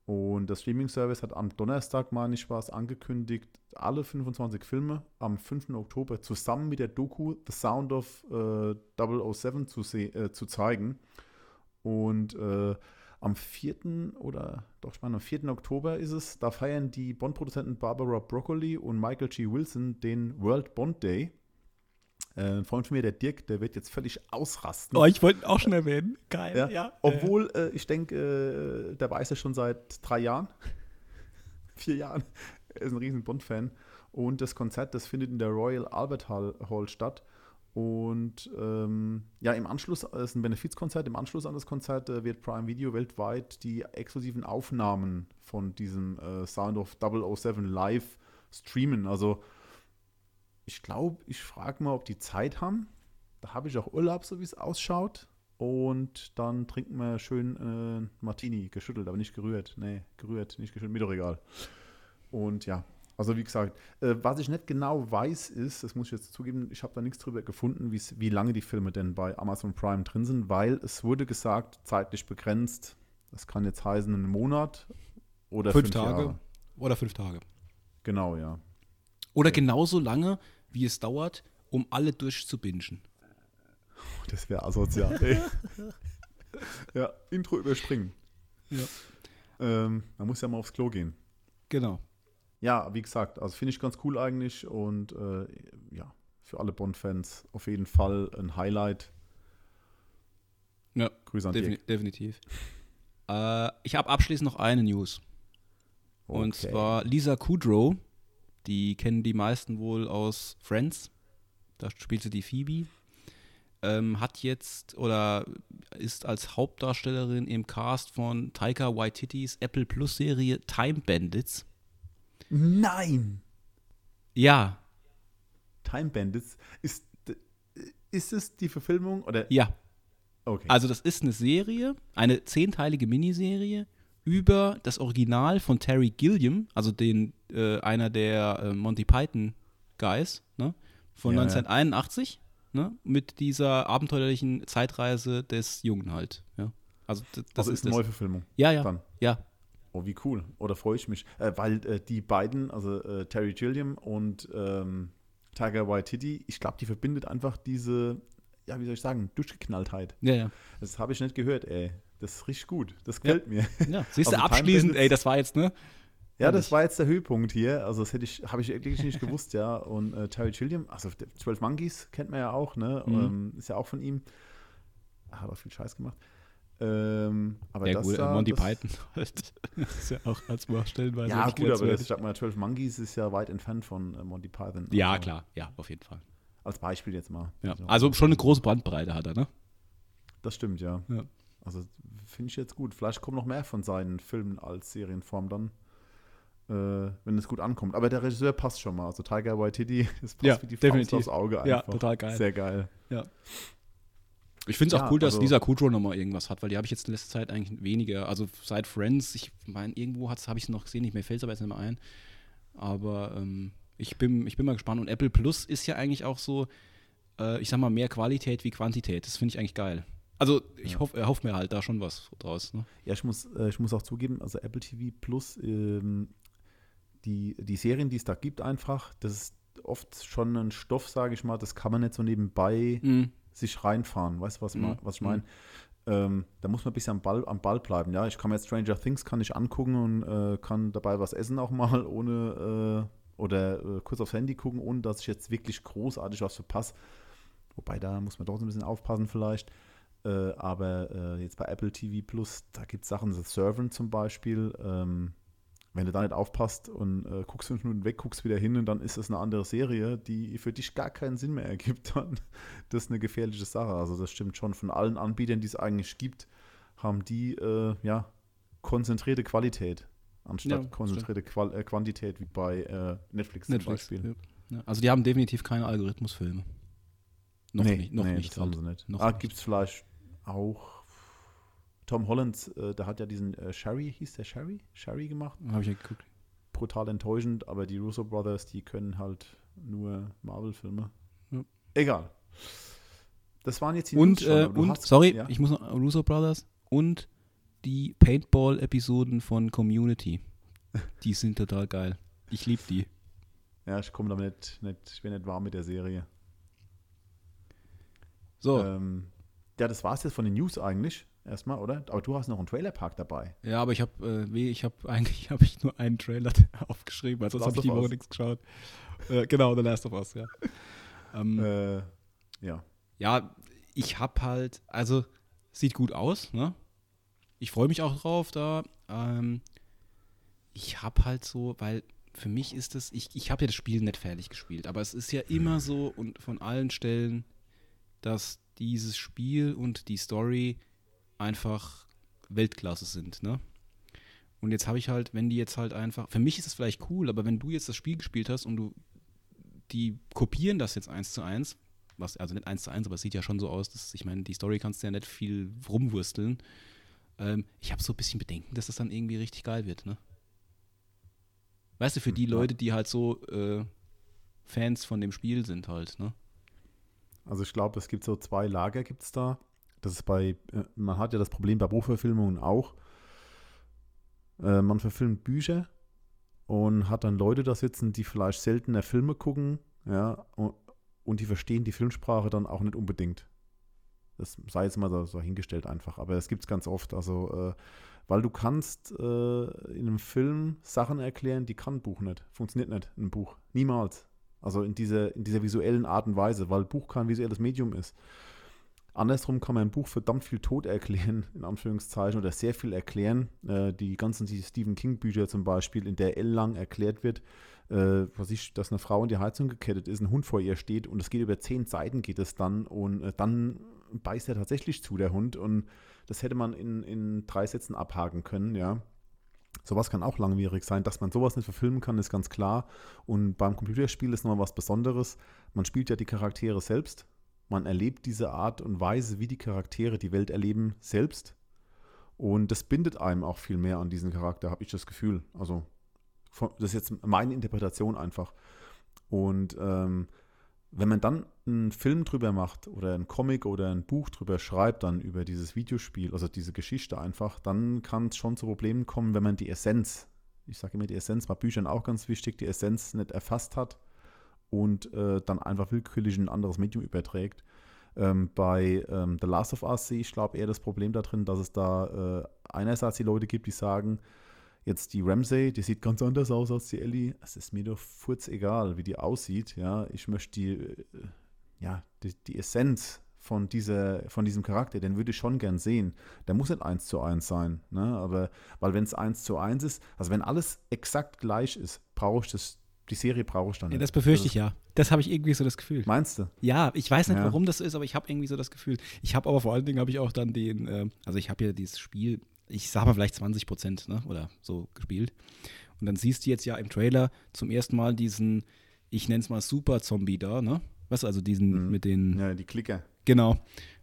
Und das Streaming-Service hat am Donnerstag, meine ich, war es angekündigt, alle 25 Filme am 5. Oktober zusammen mit der Doku The Sound of äh, 007 zu, äh, zu zeigen. Und äh, am 4. oder doch, ich meine, am 4. Oktober ist es, da feiern die Bond-Produzenten Barbara Broccoli und Michael G. Wilson den World Bond Day. Äh, ein Freund von mir, der Dirk, der wird jetzt völlig ausrasten. Oh, ich wollte ihn auch schon erwähnen. Geil, Ja, ja. Obwohl, äh, ich denke, äh, der weiß ja schon seit drei Jahren, vier Jahren, er ist ein riesen Bond-Fan. Und das Konzert, das findet in der Royal Albert Hall, Hall statt. Und ähm, ja, im Anschluss, es ist ein Benefizkonzert, im Anschluss an das Konzert äh, wird Prime Video weltweit die exklusiven Aufnahmen von diesem äh, Sound of 007 live streamen. Also ich glaube, ich frage mal, ob die Zeit haben. Da habe ich auch Urlaub, so wie es ausschaut. Und dann trinken wir schön äh, Martini, geschüttelt, aber nicht gerührt. Nee, gerührt, nicht geschüttelt, mir doch egal. Und ja, also wie gesagt, äh, was ich nicht genau weiß, ist, das muss ich jetzt zugeben, ich habe da nichts drüber gefunden, wie lange die Filme denn bei Amazon Prime drin sind, weil es wurde gesagt, zeitlich begrenzt. Das kann jetzt heißen, einen Monat oder Fünf fünf, Tage. Jahre. Oder fünf Tage. Genau, ja. Oder genauso lange, wie es dauert, um alle durchzubingen. Das wäre asozial. ey. ja, Intro überspringen. Ja. Ähm, man muss ja mal aufs Klo gehen. Genau. Ja, wie gesagt, also finde ich ganz cool eigentlich und äh, ja, für alle Bond-Fans auf jeden Fall ein Highlight. Ja, Grüße an defini Dirk. definitiv. Äh, ich habe abschließend noch eine News. Und Okay. zwar Lisa Kudrow. Die kennen die meisten wohl aus Friends. Da spielt sie die Phoebe. Ähm, hat jetzt oder ist als Hauptdarstellerin im Cast von Taika Waititis Apple Plus Serie Time Bandits. Nein! Ja, Time Bandits. Ist, ist es die Verfilmung oder? ja. Okay. Also das ist eine Serie, eine zehnteilige Miniserie über das Original von Terry Gilliam, also den äh, einer der äh, Monty Python Guys, ne, von Ja, ja. 1981, ne, mit dieser abenteuerlichen Zeitreise des Jungen halt. Ja. Also das also ist eine. Neuverfilmung. Ja, ja, Dann. ja, Oh, wie cool. Oder freue ich mich. Äh, weil äh, die beiden, also äh, Terry Gilliam und ähm, Tiger Waititi, ich glaube, die verbindet einfach diese, ja, wie soll ich sagen, Durchgeknalltheit. ja, ja. Das habe ich nicht gehört, ey. Das ist richtig gut. Das gefällt mir. ja. Siehst du, Also abschließend, ey, das war jetzt, ne? Ja, das war jetzt der Höhepunkt hier. Also das hätte ich, habe ich wirklich nicht gewusst, ja. Und äh, Terry Gilliam, also der 12 Monkeys kennt man ja auch, ne? Mhm. Ähm, ist ja auch von ihm. Er hat auch viel Scheiß gemacht. Ähm, aber Ja, das gut, da, Monty das, Python halt. Das ist ja auch als stellenweise. Ja, gut, aber das, ich sag mal, 12 Monkeys ist ja weit entfernt von äh, Monty Python. Ja, Also, klar, ja, auf jeden Fall. Als Beispiel jetzt mal. Ja. Also schon eine große Brandbreite hat er, ne? Das stimmt, ja. Ja. Also finde ich jetzt gut. Vielleicht kommen noch mehr von seinen Filmen als Serienform dann, äh, wenn es gut ankommt. Aber der Regisseur passt schon mal. Also Tiger Waititi, es passt Ja, wie die definitiv. Faust aufs Auge einfach. Ja, total geil. Sehr geil. Ich finde es auch Ja, cool, dass also- Lisa Kudrow nochmal irgendwas hat, weil die habe ich jetzt in letzter Zeit eigentlich weniger. Also seit Friends, ich meine, irgendwo habe ich es noch gesehen, nicht mehr fällt es aber jetzt nicht mehr ein. Aber ähm, ich, bin, ich bin mal gespannt. Und Apple Plus ist ja eigentlich auch so, äh, ich sag mal, mehr Qualität wie Quantität. Das finde ich eigentlich geil. Also ich Ja. hoffe erhoff mir halt da schon was draus. Ne? Ja, ich muss, äh, ich muss auch zugeben, also Apple TV Plus, ähm, die, die Serien, die es da gibt, einfach, das ist oft schon ein Stoff, sage ich mal, das kann man nicht so nebenbei Mhm. Sich reinfahren. Weißt du, was, Mhm. was ich meine? Ähm, da muss man ein bisschen am Ball, am Ball bleiben. Ja, ich kann mir jetzt Stranger Things kann ich angucken und äh, kann dabei was essen auch mal, ohne äh, oder äh, kurz aufs Handy gucken, ohne dass ich jetzt wirklich großartig was verpasse. Wobei da muss man doch so ein bisschen aufpassen vielleicht. Äh, aber äh, jetzt bei Apple TV Plus, da gibt es Sachen, The Servant zum Beispiel. Ähm, wenn du da nicht aufpasst und äh, guckst fünf Minuten weg, guckst wieder hin und dann ist es eine andere Serie, die für dich gar keinen Sinn mehr ergibt, dann das ist eine gefährliche Sache. Also das stimmt schon. Von allen Anbietern, die es eigentlich gibt, haben die äh, ja konzentrierte Qualität anstatt Ja, konzentrierte Qual äh, Quantität wie bei äh, Netflix, Netflix. zum Beispiel. Ja. Also die haben definitiv keine Algorithmusfilme. Noch nee, nicht. Noch nee, nicht. Halt. Noch ah, gibt es vielleicht auch Tom Holland, äh, der hat ja diesen äh, Sherry, hieß der Sherry? Sherry gemacht. Habe ich ja geguckt. brutal enttäuschend, aber die Russo Brothers, die können halt nur Marvel-Filme. Ja. Egal. Das waren jetzt die Und, äh, und hast- sorry, ja? ich muss noch, Russo Brothers und die Paintball-Episoden von Community. Die sind total geil. Ich liebe die. ja, ich komme damit nicht, nicht, ich bin nicht warm mit der Serie. So, Ähm, ja, das war's jetzt von den News eigentlich, erstmal, oder? Aber du hast noch einen Trailerpark dabei. ja, aber ich habe äh, weh, ich habe eigentlich habe ich nur einen Trailer aufgeschrieben, also sonst habe ich die Woche nichts geschaut. Äh, genau, The Last of Us, ja. Ähm, Äh, ja. Ja, ich hab halt, also sieht gut aus, ne? Ich freue mich auch drauf da. Ähm, ich hab halt so, weil für mich ist es, ich, ich habe ja das Spiel nicht fertig gespielt, aber es ist ja immer so und von allen Stellen, dass dieses Spiel und die Story einfach Weltklasse sind, ne? Und jetzt habe ich halt, wenn die jetzt halt einfach, für mich ist es vielleicht cool, aber wenn du jetzt das Spiel gespielt hast und du, die kopieren das jetzt eins zu eins, was, also nicht eins zu eins, aber es sieht ja schon so aus, dass, ich meine, die Story kannst du ja nicht viel rumwursteln. Ähm, ich habe so ein bisschen Bedenken, dass das dann irgendwie richtig geil wird, ne? Weißt du, für die Ja. Leute, die halt so äh, Fans von dem Spiel sind halt, ne? Also ich glaube, es gibt so zwei Lager gibt es da. Das ist bei, äh, man hat ja das Problem bei Buchverfilmungen auch. Äh, man verfilmt Bücher und hat dann Leute da sitzen, die vielleicht seltener Filme gucken, ja, und, und die verstehen die Filmsprache dann auch nicht unbedingt. Das sei jetzt mal so, so hingestellt einfach, aber es gibt es ganz oft. Also, äh, weil du kannst äh, in einem Film Sachen erklären, die kann ein Buch nicht. Funktioniert nicht in einem Buch. Niemals. Also in dieser, in dieser visuellen Art und Weise, weil Buch kein visuelles Medium ist. Andersrum kann man ein Buch verdammt viel tot erklären, in Anführungszeichen, oder sehr viel erklären. Äh, die ganzen die Stephen King-Bücher zum Beispiel, in der L lang erklärt wird, äh, was ich, dass eine Frau in die Heizung gekettet ist, ein Hund vor ihr steht und es geht über zehn Seiten geht es dann und äh, dann beißt er tatsächlich zu, der Hund. Und das hätte man in, in drei Sätzen abhaken können, ja. Sowas kann auch langwierig sein. Dass man sowas nicht verfilmen kann, ist ganz klar. Und beim Computerspiel ist nochmal was Besonderes. Man spielt ja die Charaktere selbst. Man erlebt diese Art und Weise, wie die Charaktere die Welt erleben, selbst. Und das bindet einem auch viel mehr an diesen Charakter, habe ich das Gefühl. Also, das ist jetzt meine Interpretation einfach. Und ähm, wenn man dann einen Film drüber macht oder einen Comic oder ein Buch drüber schreibt, dann über dieses Videospiel, also diese Geschichte einfach, dann kann es schon zu Problemen kommen, wenn man die Essenz, ich sage immer die Essenz, bei Büchern auch ganz wichtig, die Essenz nicht erfasst hat und äh, dann einfach willkürlich ein anderes Medium überträgt. Ähm, bei ähm, The Last of Us sehe ich, glaube eher das Problem da drin, dass es da äh, einerseits die Leute gibt, die sagen, jetzt die Ramsey, die sieht ganz anders aus als die Ellie. Es ist mir doch furz egal, wie die aussieht. Ja, ich möchte die, äh, ja, die, die Essenz von, dieser, von diesem Charakter, den würde ich schon gern sehen. Der muss nicht eins zu eins sein, ne? aber weil wenn es eins zu eins ist, also wenn alles exakt gleich ist, brauche ich das, die Serie brauche ich dann Ja, nicht. das befürchte ich ist- ja. Das habe ich irgendwie so das Gefühl. Meinst du? Ja, ich weiß nicht, Ja. warum das so ist, aber ich habe irgendwie so das Gefühl. Ich habe aber vor allen Dingen habe ich auch dann den, äh, also ich habe ja dieses Spiel, ich sage mal vielleicht 20 Prozent, ne, oder so gespielt. Und dann siehst du jetzt ja im Trailer zum ersten Mal diesen, ich nenne es mal Super-Zombie da, ne? Du, also diesen Mhm. mit den, Ja, die Klicker. genau.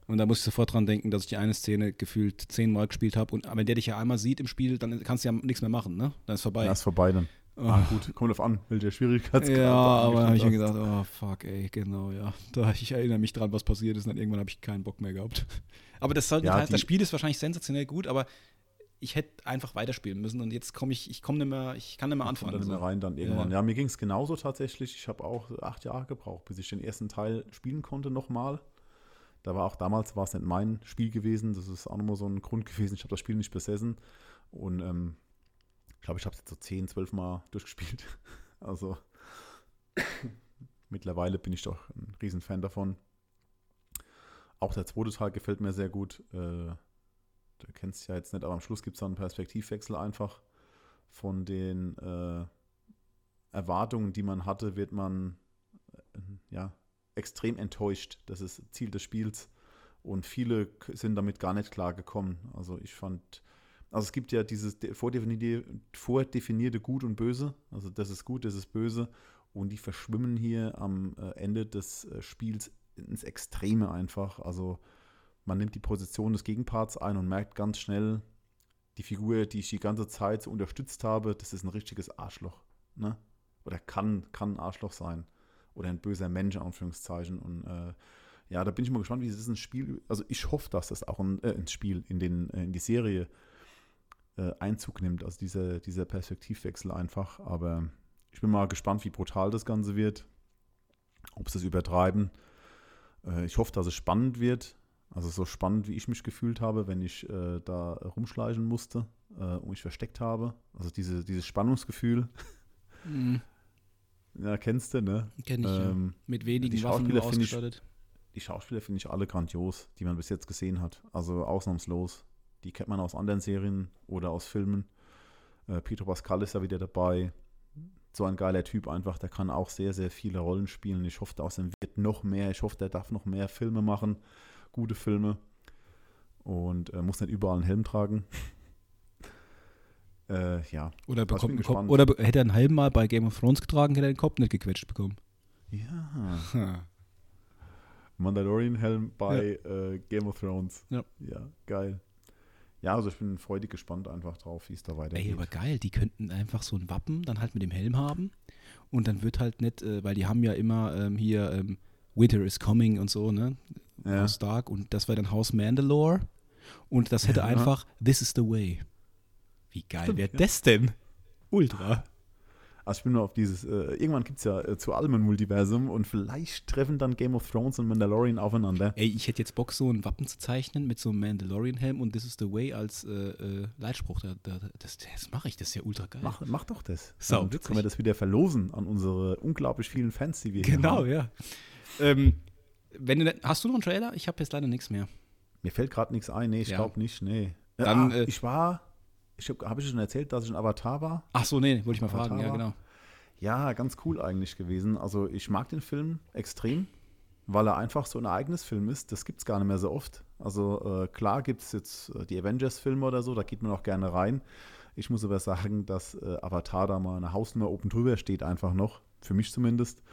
Und da muss ich sofort dran denken, dass ich die eine Szene gefühlt zehnmal gespielt habe. Und wenn der dich ja einmal sieht im Spiel, dann kannst du ja nichts mehr machen, ne? Dann ist vorbei. Ja, ist vorbei dann. Oh. Ah, gut, kommt drauf an, welcher Schwierigkeitsgrad. Ja, aber habe ich mir gedacht, oh fuck, ey, genau, ja. Da, ich erinnere mich dran, was passiert ist, und dann irgendwann habe ich keinen Bock mehr gehabt. Aber das soll Ja, halt, das Spiel ist wahrscheinlich sensationell gut, aber ich hätte einfach weiterspielen müssen und jetzt komme ich, ich komme nicht mehr, ich kann nicht mehr anfangen. dann nicht mehr rein dann irgendwann. Ja. Ja, mir ging es genauso tatsächlich. Ich habe auch acht Jahre gebraucht, bis ich den ersten Teil spielen konnte nochmal. Da war auch damals, war es nicht mein Spiel gewesen. Das ist auch nochmal so ein Grund gewesen. Ich habe das Spiel nicht besessen. Und ähm, ich glaube, ich habe es jetzt so 10, 12 Mal durchgespielt. Also mittlerweile bin ich doch ein Riesenfan davon. Auch der zweite Teil gefällt mir sehr gut. Äh, du kennst ja jetzt nicht, aber am Schluss gibt es dann einen Perspektivwechsel einfach. Von den äh, Erwartungen, die man hatte, wird man äh, ja, extrem enttäuscht. Das ist Ziel des Spiels. Und viele sind damit gar nicht klargekommen. Also ich fand, also es gibt ja dieses de- vordefinierte, vordefinierte Gut und Böse. Also das ist gut, das ist böse. Und die verschwimmen hier am äh, Ende des äh, Spiels ins Extreme einfach. Also man nimmt die Position des Gegenparts ein und merkt ganz schnell, die Figur, die ich die ganze Zeit so unterstützt habe, das ist ein richtiges Arschloch. Ne? Oder kann, kann ein Arschloch sein. Oder ein böser Mensch, Anführungszeichen. Und äh, ja, da bin ich mal gespannt, wie es ein Spiel, also ich hoffe, dass das auch ein, äh, ins Spiel, in, den, äh, in die Serie äh, Einzug nimmt. Also dieser, dieser Perspektivwechsel einfach. Aber ich bin mal gespannt, wie brutal das Ganze wird. Ob sie es übertreiben. Äh, ich hoffe, dass es spannend wird. Also so spannend, wie ich mich gefühlt habe, wenn ich äh, da rumschleichen musste äh, und mich versteckt habe. Also diese, dieses Spannungsgefühl, Mhm, ja, kennst du, ne? Kenn ich, ja. Ähm, Mit wenigen die Waffen nur ich- ausgestattet. die Schauspieler finde ich alle grandios, die man bis jetzt gesehen hat. Also ausnahmslos. Die kennt man aus anderen Serien oder aus Filmen. Äh, Pedro Pascal ist ja wieder dabei. So ein geiler Typ einfach, der kann auch sehr, sehr viele Rollen spielen. Ich hoffe, aus dem wird noch mehr. Ich hoffe, der darf noch mehr Filme machen. Gute Filme. Und äh, muss nicht überall einen Helm tragen. äh, ja. Oder, bekommt, gespannt. oder be- hätte er einen halben Mal bei Game of Thrones getragen, hätte er den Kopf nicht gequetscht bekommen. Ja. Mandalorian-Helm bei äh, Game of Thrones. Ja. Ja, geil. Ja, also ich bin freudig gespannt einfach drauf, wie es da weitergeht. Ey, aber geil, die könnten einfach so ein Wappen dann halt mit dem Helm haben und dann wird halt nicht, äh, weil die haben ja immer ähm, hier ähm, Winter is coming und so, ne? Ja. Haus Stark und das wäre dann Haus Mandalore und das hätte Ja. einfach This is the way. Wie geil wäre ja. das denn? Ultra. Also ich bin nur auf dieses, äh, irgendwann gibt es ja äh, zu allem ein Multiversum und vielleicht treffen dann Game of Thrones und Mandalorian aufeinander. Ey, ich hätte jetzt Bock, so ein Wappen zu zeichnen mit so einem Mandalorian-Helm und This is the way als äh, äh, Leitspruch. Da, da, das das mache ich, das ist ja ultra geil. Mach, mach doch das. Sau Dann witzig. können wir das wieder verlosen an unsere unglaublich vielen Fans, die wir hier Genau, haben. ja. Ähm, wenn du, hast du noch einen Trailer? Ich habe jetzt leider nichts mehr. Mir fällt gerade nichts ein. Nee, ich Ja. glaube nicht. Nee. Dann, ah, äh, ich war, ich habe hab ich schon erzählt, dass ich ein Avatar war? Ach so, nee, wollte ich mal Avatar fragen. Ja, war- genau. Ja, ganz cool eigentlich gewesen. Also ich mag den Film extrem, weil er einfach so ein eigenes Film ist. Das gibt es gar nicht mehr so oft. Also äh, klar gibt es jetzt äh, die Avengers-Filme oder so, da geht man auch gerne rein. Ich muss aber sagen, dass äh, Avatar da mal eine Hausnummer oben drüber steht, einfach noch. Für mich zumindest.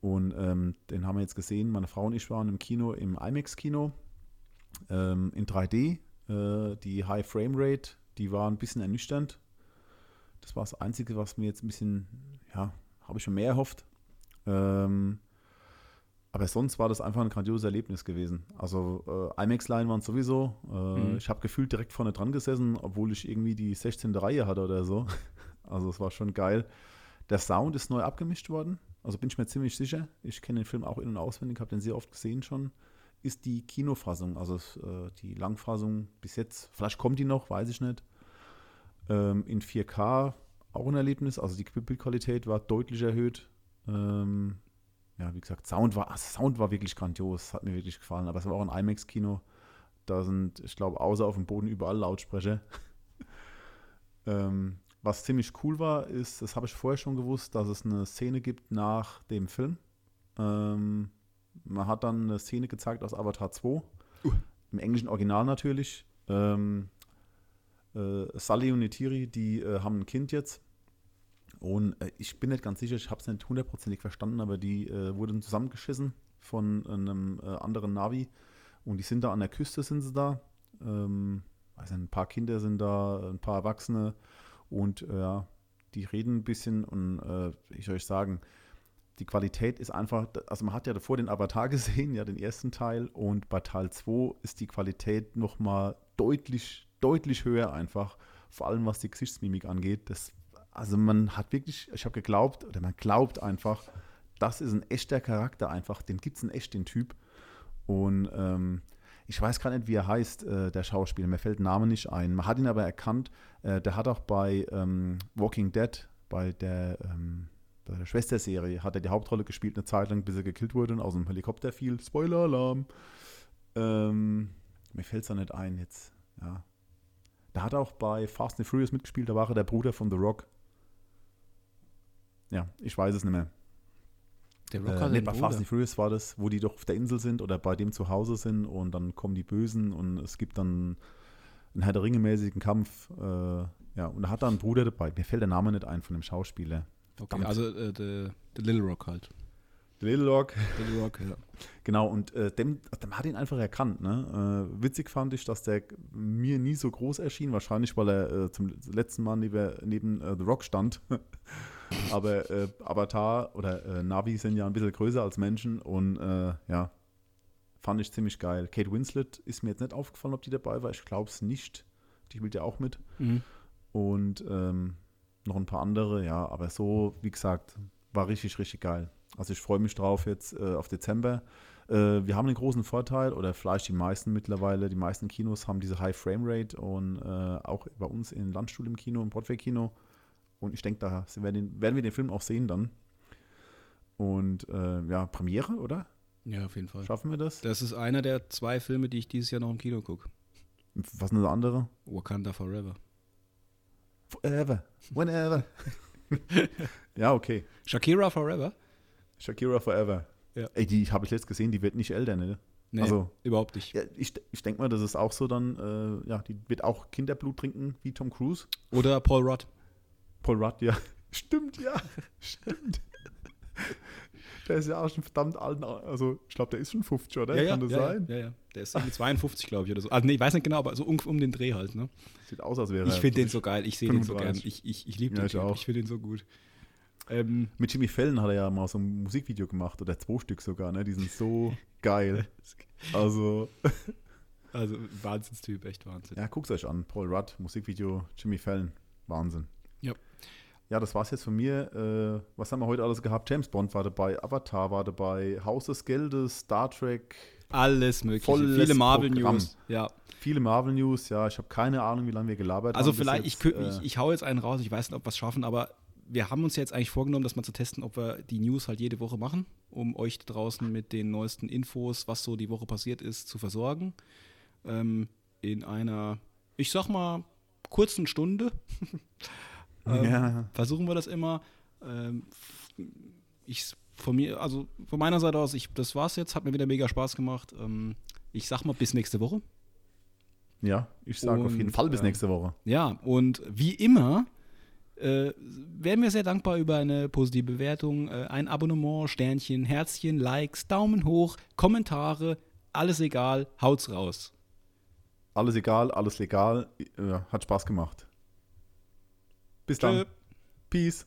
Und ähm, den haben wir jetzt gesehen. Meine Frau und ich waren im Kino, im IMAX-Kino, ähm, in 3D. Äh, die High Frame Rate, die war ein bisschen ernüchternd. Das war das Einzige, was mir jetzt ein bisschen, ja, habe ich schon mehr erhofft. Ähm, aber sonst war das einfach ein grandioses Erlebnis gewesen. Also äh, IMAX-Leinwand sowieso. Äh, Mhm. Ich habe gefühlt direkt vorne dran gesessen, obwohl ich irgendwie die 16. Reihe hatte oder so. Also es war schon geil. Der Sound ist neu abgemischt worden. Also bin ich mir ziemlich sicher. Ich kenne den Film auch in- und auswendig, habe den sehr oft gesehen schon. Ist die Kinofassung, also äh, die Langfassung bis jetzt, vielleicht kommt die noch, weiß ich nicht. Ähm, in 4K auch ein Erlebnis. Also die Bildqualität war deutlich erhöht. Ähm, ja, wie gesagt, Sound war, also Sound war wirklich grandios, hat mir wirklich gefallen. Aber es war auch ein IMAX-Kino. Da sind, ich glaube, außer auf dem Boden überall Lautsprecher. ähm, was ziemlich cool war, ist, das habe ich vorher schon gewusst, dass es eine Szene gibt nach dem Film. Ähm, man hat dann eine Szene gezeigt aus Avatar 2. Uh. Im englischen Original natürlich. Ähm, äh, Sully und Netiri, die äh, haben ein Kind jetzt. Und äh, ich bin nicht ganz sicher, ich habe es nicht hundertprozentig verstanden, aber die äh, wurden zusammengeschissen von einem äh, anderen Navi. Und die sind da an der Küste, sind sie da. Ähm, also ein paar Kinder sind da, ein paar Erwachsene. Und äh, ja, die reden ein bisschen und ich soll euch sagen, die Qualität ist einfach, also man hat ja davor den Avatar gesehen, ja, den ersten Teil, und bei Teil 2 ist die Qualität nochmal deutlich, deutlich höher einfach, vor allem was die Gesichtsmimik angeht. Das, also man hat wirklich, ich habe geglaubt, oder man glaubt einfach, das ist ein echter Charakter einfach, den gibt es in echt, den Typ. Und ähm, ich weiß gar nicht, wie er heißt, äh, der Schauspieler, mir fällt der Name nicht ein. Man hat ihn aber erkannt, äh, der hat auch bei ähm, Walking Dead, bei der, ähm, bei der Schwesterserie, hat er die Hauptrolle gespielt eine Zeit lang, bis er gekillt wurde und aus dem Helikopter fiel. Spoiler-Alarm. Ähm, mir fällt es da nicht ein jetzt. Ja. Der hat auch bei Fast and Furious mitgespielt, da war er der Bruder von The Rock. Ja, ich weiß es nicht mehr. Der Äh, Rocker, nee, bei Bruder. Fast and Furious war das, wo die doch auf der Insel sind oder bei dem zu Hause sind und dann kommen die Bösen und es gibt dann einen Herr der Ringe-mäßigen Kampf. Äh, ja, und da hat er einen Bruder dabei. Mir fällt der Name nicht ein von dem Schauspieler. Okay, also äh, der der Little Rock halt. The Little Rock. Little Rock, ja. Genau, und äh, dem, dem hat ihn einfach erkannt. Ne? Äh, witzig fand ich, dass der mir nie so groß erschien, wahrscheinlich, weil er äh, zum letzten Mal neben, neben äh, The Rock stand. Aber äh, Avatar oder äh, Navi sind ja ein bisschen größer als Menschen und ja, fand ich ziemlich geil. Kate Winslet ist mir jetzt nicht aufgefallen, ob die dabei war. Ich glaube es nicht. Die spielt ja auch mit. Mhm. Und ähm, noch ein paar andere, ja, aber so, wie gesagt, war richtig, richtig geil. Also ich freue mich drauf jetzt äh, auf Dezember. Äh, wir haben einen großen Vorteil, oder vielleicht die meisten mittlerweile, die meisten Kinos haben diese High Frame Rate und äh, auch bei uns in Landstuhl im Kino, im Broadway-Kino. Und ich denke, da werden, den, werden wir den Film auch sehen dann. Und äh, ja, Premiere, oder? Ja, auf jeden Fall. Schaffen wir das? Das ist einer der zwei Filme, die ich dieses Jahr noch im Kino gucke. Was sind das andere? Wakanda Forever. Forever. Whenever. ja, okay. Shakira Forever? Shakira Forever. Ja. Ey, die habe ich letzt gesehen, die wird nicht älter, ne? Nee, Also- überhaupt nicht. Ja, ich ich denke mal, das ist auch so dann, äh, ja, die wird auch Kinderblut trinken wie Tom Cruise. Oder Paul Rudd. Paul Rudd, ja. Stimmt, ja. Stimmt. Der ist ja auch schon verdammt alt. Also, ich glaube, der ist schon 50, oder? ja, ja, Kann das ja, sein? Ja, ja. Der ist irgendwie 52, glaube ich, oder so. Also, nee, ich weiß nicht genau, aber so ungefähr um den Dreh halt, ne? Sieht aus, als wäre Ich er finde den so geil. Ich sehe den so gern. 35. Ich, ich, ich liebe den. ich auch. Ich finde den so gut. Ähm, Mit Jimmy Fallon hat er ja mal so ein Musikvideo gemacht, oder zwei Stück sogar, ne? Die sind so geil. Also, also, Wahnsinnstyp, echt Wahnsinn. ja, guckt euch an. Paul Rudd, Musikvideo, Jimmy Fallon. Wahnsinn. Ja. Das war's jetzt von mir. Äh, was haben wir heute alles gehabt? James Bond war dabei, Avatar war dabei, Haus des Geldes, Star Trek, Alles mögliche. Viele Marvel Programm. News. Ja. viele Marvel News. Ja, ich habe keine Ahnung, wie lange wir gelabert Also haben. bis vielleicht, ich, jetzt, äh, ich, ich hau jetzt einen raus, ich weiß nicht, ob wir es schaffen, aber wir haben uns jetzt eigentlich vorgenommen, das mal zu testen, ob wir die News halt jede Woche machen, um euch da draußen mit den neuesten Infos, was so die Woche passiert ist, zu versorgen. Ähm, in einer, ich sag mal, kurzen Stunde. ähm, ja, Versuchen wir das immer. Ähm, ich von mir, also von meiner Seite aus, ich, das war's jetzt, hat mir wieder mega Spaß gemacht. Ähm, ich sag mal, bis nächste Woche. ja, ich sage auf jeden Fall bis ähm, nächste Woche. Ja, und wie immer äh, wären wir sehr dankbar über eine positive Bewertung, äh, ein Abonnement, Sternchen, Herzchen, Likes, Daumen hoch, Kommentare, alles egal, haut's raus. Alles egal, alles legal. Äh, hat Spaß gemacht. Bis dann. Tschö. Peace.